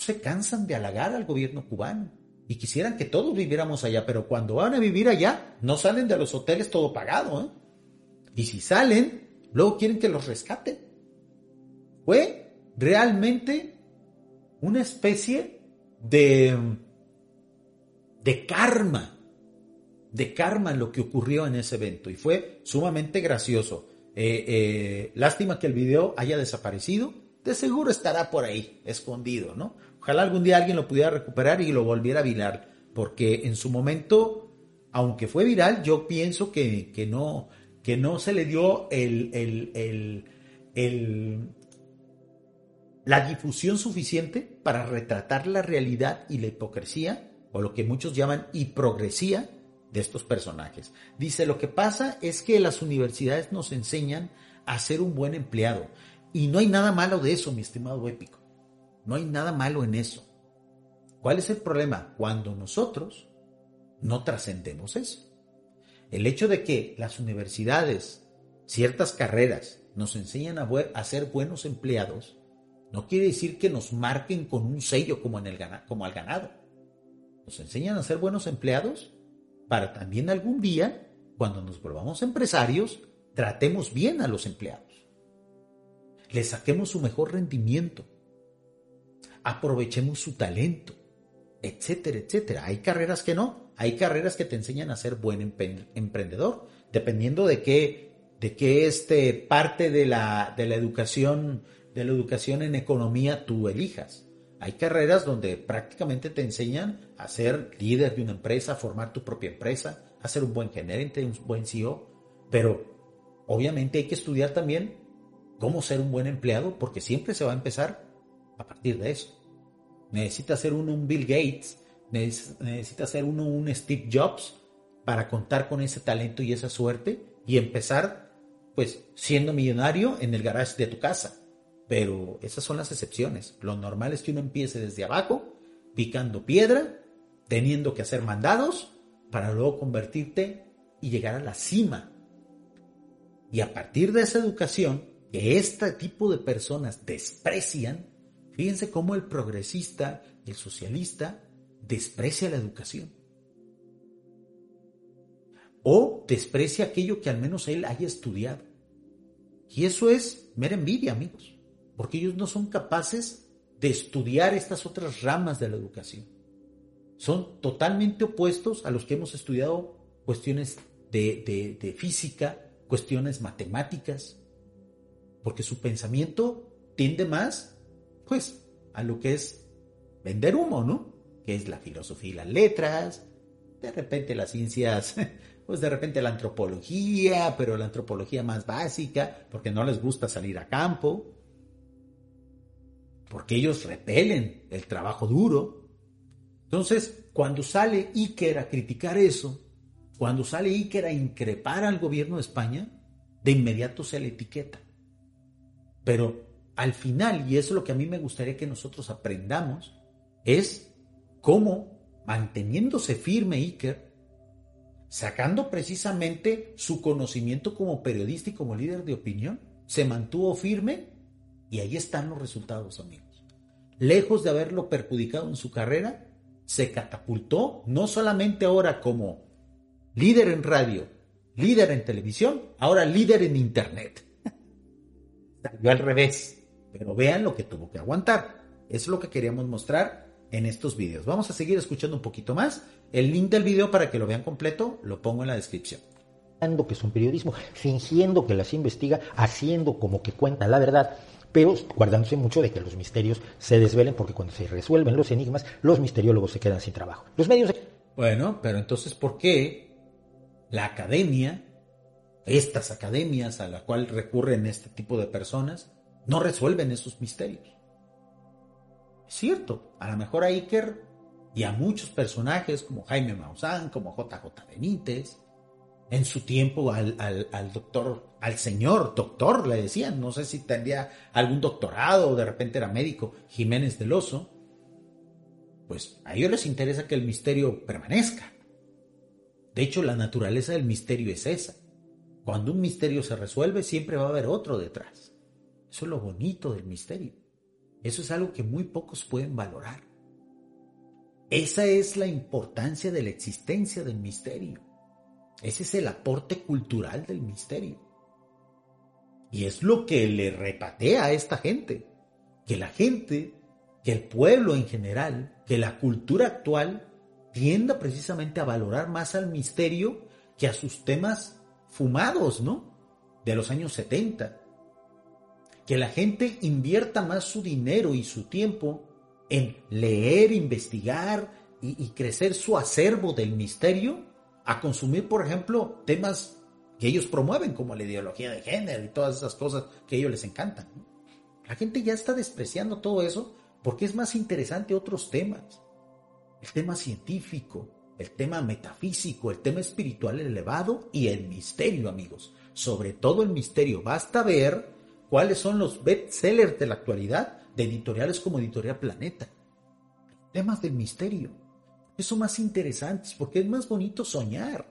se cansan de halagar al gobierno cubano y quisieran que todos viviéramos allá, pero cuando van a vivir allá no salen de los hoteles todo pagado. ¿eh? Y si salen, luego quieren que los rescaten. Fue realmente una especie de, de karma, de karma lo que ocurrió en ese evento y fue sumamente gracioso. Eh, eh, lástima que el video haya desaparecido. De seguro estará por ahí, escondido, ¿no? Ojalá algún día alguien lo pudiera recuperar y lo volviera a virar, porque en su momento, aunque fue viral, yo pienso que, no, que no se le dio el, el, el, la difusión suficiente para retratar la realidad y la hipocresía, o lo que muchos llaman hipogresía, de estos personajes. Dice, lo que pasa es que las universidades nos enseñan a ser un buen empleado. Y no hay nada malo de eso, mi estimado épico. No hay nada malo en eso. ¿Cuál es el problema? Cuando nosotros no trascendemos eso. El hecho de que las universidades, ciertas carreras, nos enseñan a, a ser buenos empleados, no quiere decir que nos marquen con un sello como, en el, al ganado. Nos enseñan a ser buenos empleados para también algún día, cuando nos volvamos empresarios, tratemos bien a los empleados. Les saquemos su mejor rendimiento. Aprovechemos su talento, etcétera, etcétera. Hay carreras que no. Hay carreras que te enseñan a ser buen emprendedor, dependiendo de qué, de que este parte de la, de la educación, de la educación en economía tú elijas. Hay carreras donde prácticamente te enseñan a ser líder de una empresa, a formar tu propia empresa, a ser un buen gerente, un buen CEO, pero obviamente hay que estudiar también cómo ser un buen empleado porque siempre se va a empezar a partir de eso. Necesita ser uno un Bill Gates, necesita ser uno un Steve Jobs para contar con ese talento y esa suerte y empezar pues siendo millonario en el garage de tu casa. Pero esas son las excepciones. Lo normal es que uno empiece desde abajo, picando piedra, teniendo que hacer mandados para luego convertirte y llegar a la cima. Y a partir de esa educación que este tipo de personas desprecian, fíjense cómo el progresista, el socialista, desprecia la educación. O desprecia aquello que al menos él haya estudiado. Y eso es mera envidia, amigos, porque ellos no son capaces de estudiar estas otras ramas de la educación. Son totalmente opuestos a los que hemos estudiado cuestiones de física, cuestiones matemáticas, porque su pensamiento tiende más, pues, a lo que es vender humo, ¿no? Que es la filosofía y las letras, de repente las ciencias, (laughs) pues de repente la antropología, pero la antropología más básica, porque no les gusta salir a campo, porque ellos repelen el trabajo duro. Entonces, cuando sale Iker a criticar eso, cuando sale Iker a increpar al gobierno de España, de inmediato se le etiqueta. Pero al final, y eso es lo que a mí me gustaría que nosotros aprendamos, es cómo, manteniéndose firme Iker, sacando precisamente su conocimiento como periodista y como líder de opinión, se mantuvo firme y ahí están los resultados, amigos. Lejos de haberlo perjudicado en su carrera, se catapultó no solamente ahora como líder en radio, líder en televisión, ahora líder en internet. Salió al revés, pero vean lo que tuvo que aguantar. Es lo que queríamos mostrar en estos videos. Vamos a seguir escuchando un poquito más. El link del video para que lo vean completo lo pongo en la descripción. Que es un periodismo, fingiendo que las investiga, haciendo como que cuenta la verdad, pero guardándose mucho de que los misterios se desvelen, porque cuando se resuelven los enigmas, los misteriólogos se quedan sin trabajo. Los medios. Bueno, pero entonces, ¿por qué la academia, estas academias a la cual recurren este tipo de personas, no resuelven esos misterios. Es cierto, a lo mejor a Iker y a muchos personajes como Jaime Maussan, como JJ Benítez, en su tiempo al, al, doctor, al señor doctor, le decían, no sé si tendría algún doctorado o de repente era médico, Jiménez del Oso, pues a ellos les interesa que el misterio permanezca. De hecho, la naturaleza del misterio es esa. Cuando un misterio se resuelve, siempre va a haber otro detrás. Eso es lo bonito del misterio. Eso es algo que muy pocos pueden valorar. Esa es la importancia de la existencia del misterio. Ese es el aporte cultural del misterio. Y es lo que le repatea a esta gente. Que la gente, que el pueblo en general, que la cultura actual tienda precisamente a valorar más al misterio que a sus temas fumados, ¿no? De los años 70. Que la gente invierta más su dinero y su tiempo en leer, investigar y, crecer su acervo del misterio a consumir, por ejemplo, temas que ellos promueven, como la ideología de género y todas esas cosas que a ellos les encantan. La gente ya está despreciando todo eso porque es más interesante otros temas el tema científico, el tema metafísico, el tema espiritual elevado y el misterio, amigos. Sobre todo el misterio. Basta ver cuáles son los bestsellers de la actualidad de editoriales como Editorial Planeta. Temas del misterio. Son más interesantes porque es más bonito soñar.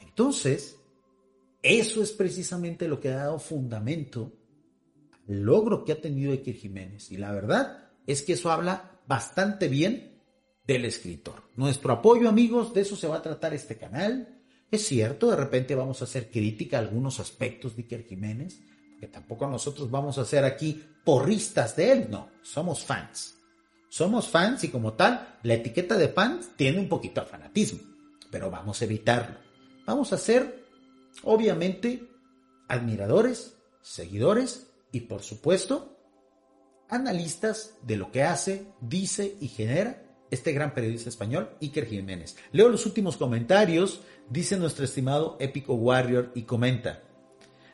Entonces, eso es precisamente lo que ha dado fundamento al logro que ha tenido Eker Jiménez. Y la verdad, es que eso habla bastante bien del escritor. Nuestro apoyo, amigos, de eso se va a tratar este canal. Es cierto, de repente vamos a hacer crítica a algunos aspectos de Iker Jiménez, que tampoco nosotros vamos a ser aquí porristas de él, no, somos fans. Somos fans y como tal, la etiqueta de fans tiene un poquito de fanatismo, pero vamos a evitarlo. Vamos a ser, obviamente, admiradores, seguidores y, por supuesto, analistas de lo que hace, dice y genera este gran periodista español, Iker Jiménez. Leo los últimos comentarios, dice nuestro estimado Épico Warrior y comenta,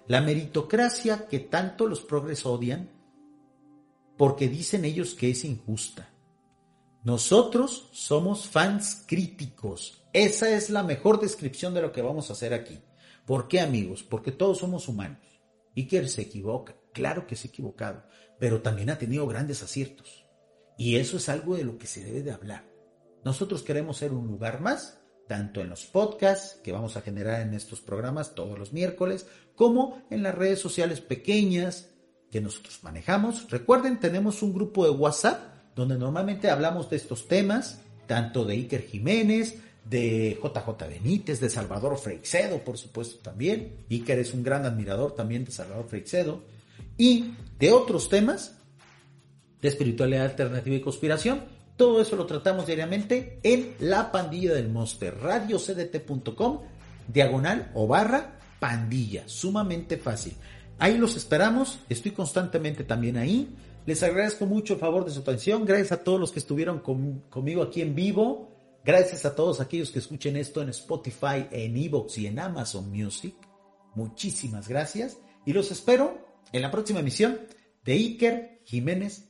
la meritocracia que tanto los progres odian porque dicen ellos que es injusta. Nosotros somos fans críticos. Esa es la mejor descripción de lo que vamos a hacer aquí. ¿Por qué amigos? Porque todos somos humanos. Iker se equivoca, claro que se ha equivocado, pero también ha tenido grandes aciertos. Y eso es algo de lo que se debe de hablar. Nosotros queremos ser un lugar más, tanto en los podcasts que vamos a generar en estos programas todos los miércoles, como en las redes sociales pequeñas que nosotros manejamos. Recuerden, tenemos un grupo de WhatsApp donde normalmente hablamos de estos temas, tanto de Iker Jiménez, de JJ Benítez, de Salvador Freixedo, por supuesto también. Iker es un gran admirador también de Salvador Freixedo. Y de otros temas de espiritualidad alternativa y conspiración. Todo eso lo tratamos diariamente en La Pandilla del Monster, radiocdt.com, diagonal o barra pandilla, sumamente fácil. Ahí los esperamos, estoy constantemente también ahí. Les agradezco mucho el favor de su atención, gracias a todos los que estuvieron conmigo aquí en vivo, gracias a todos aquellos que escuchen esto en Spotify, en Evox y en Amazon Music. Muchísimas gracias y los espero en la próxima emisión de Iker Jiménez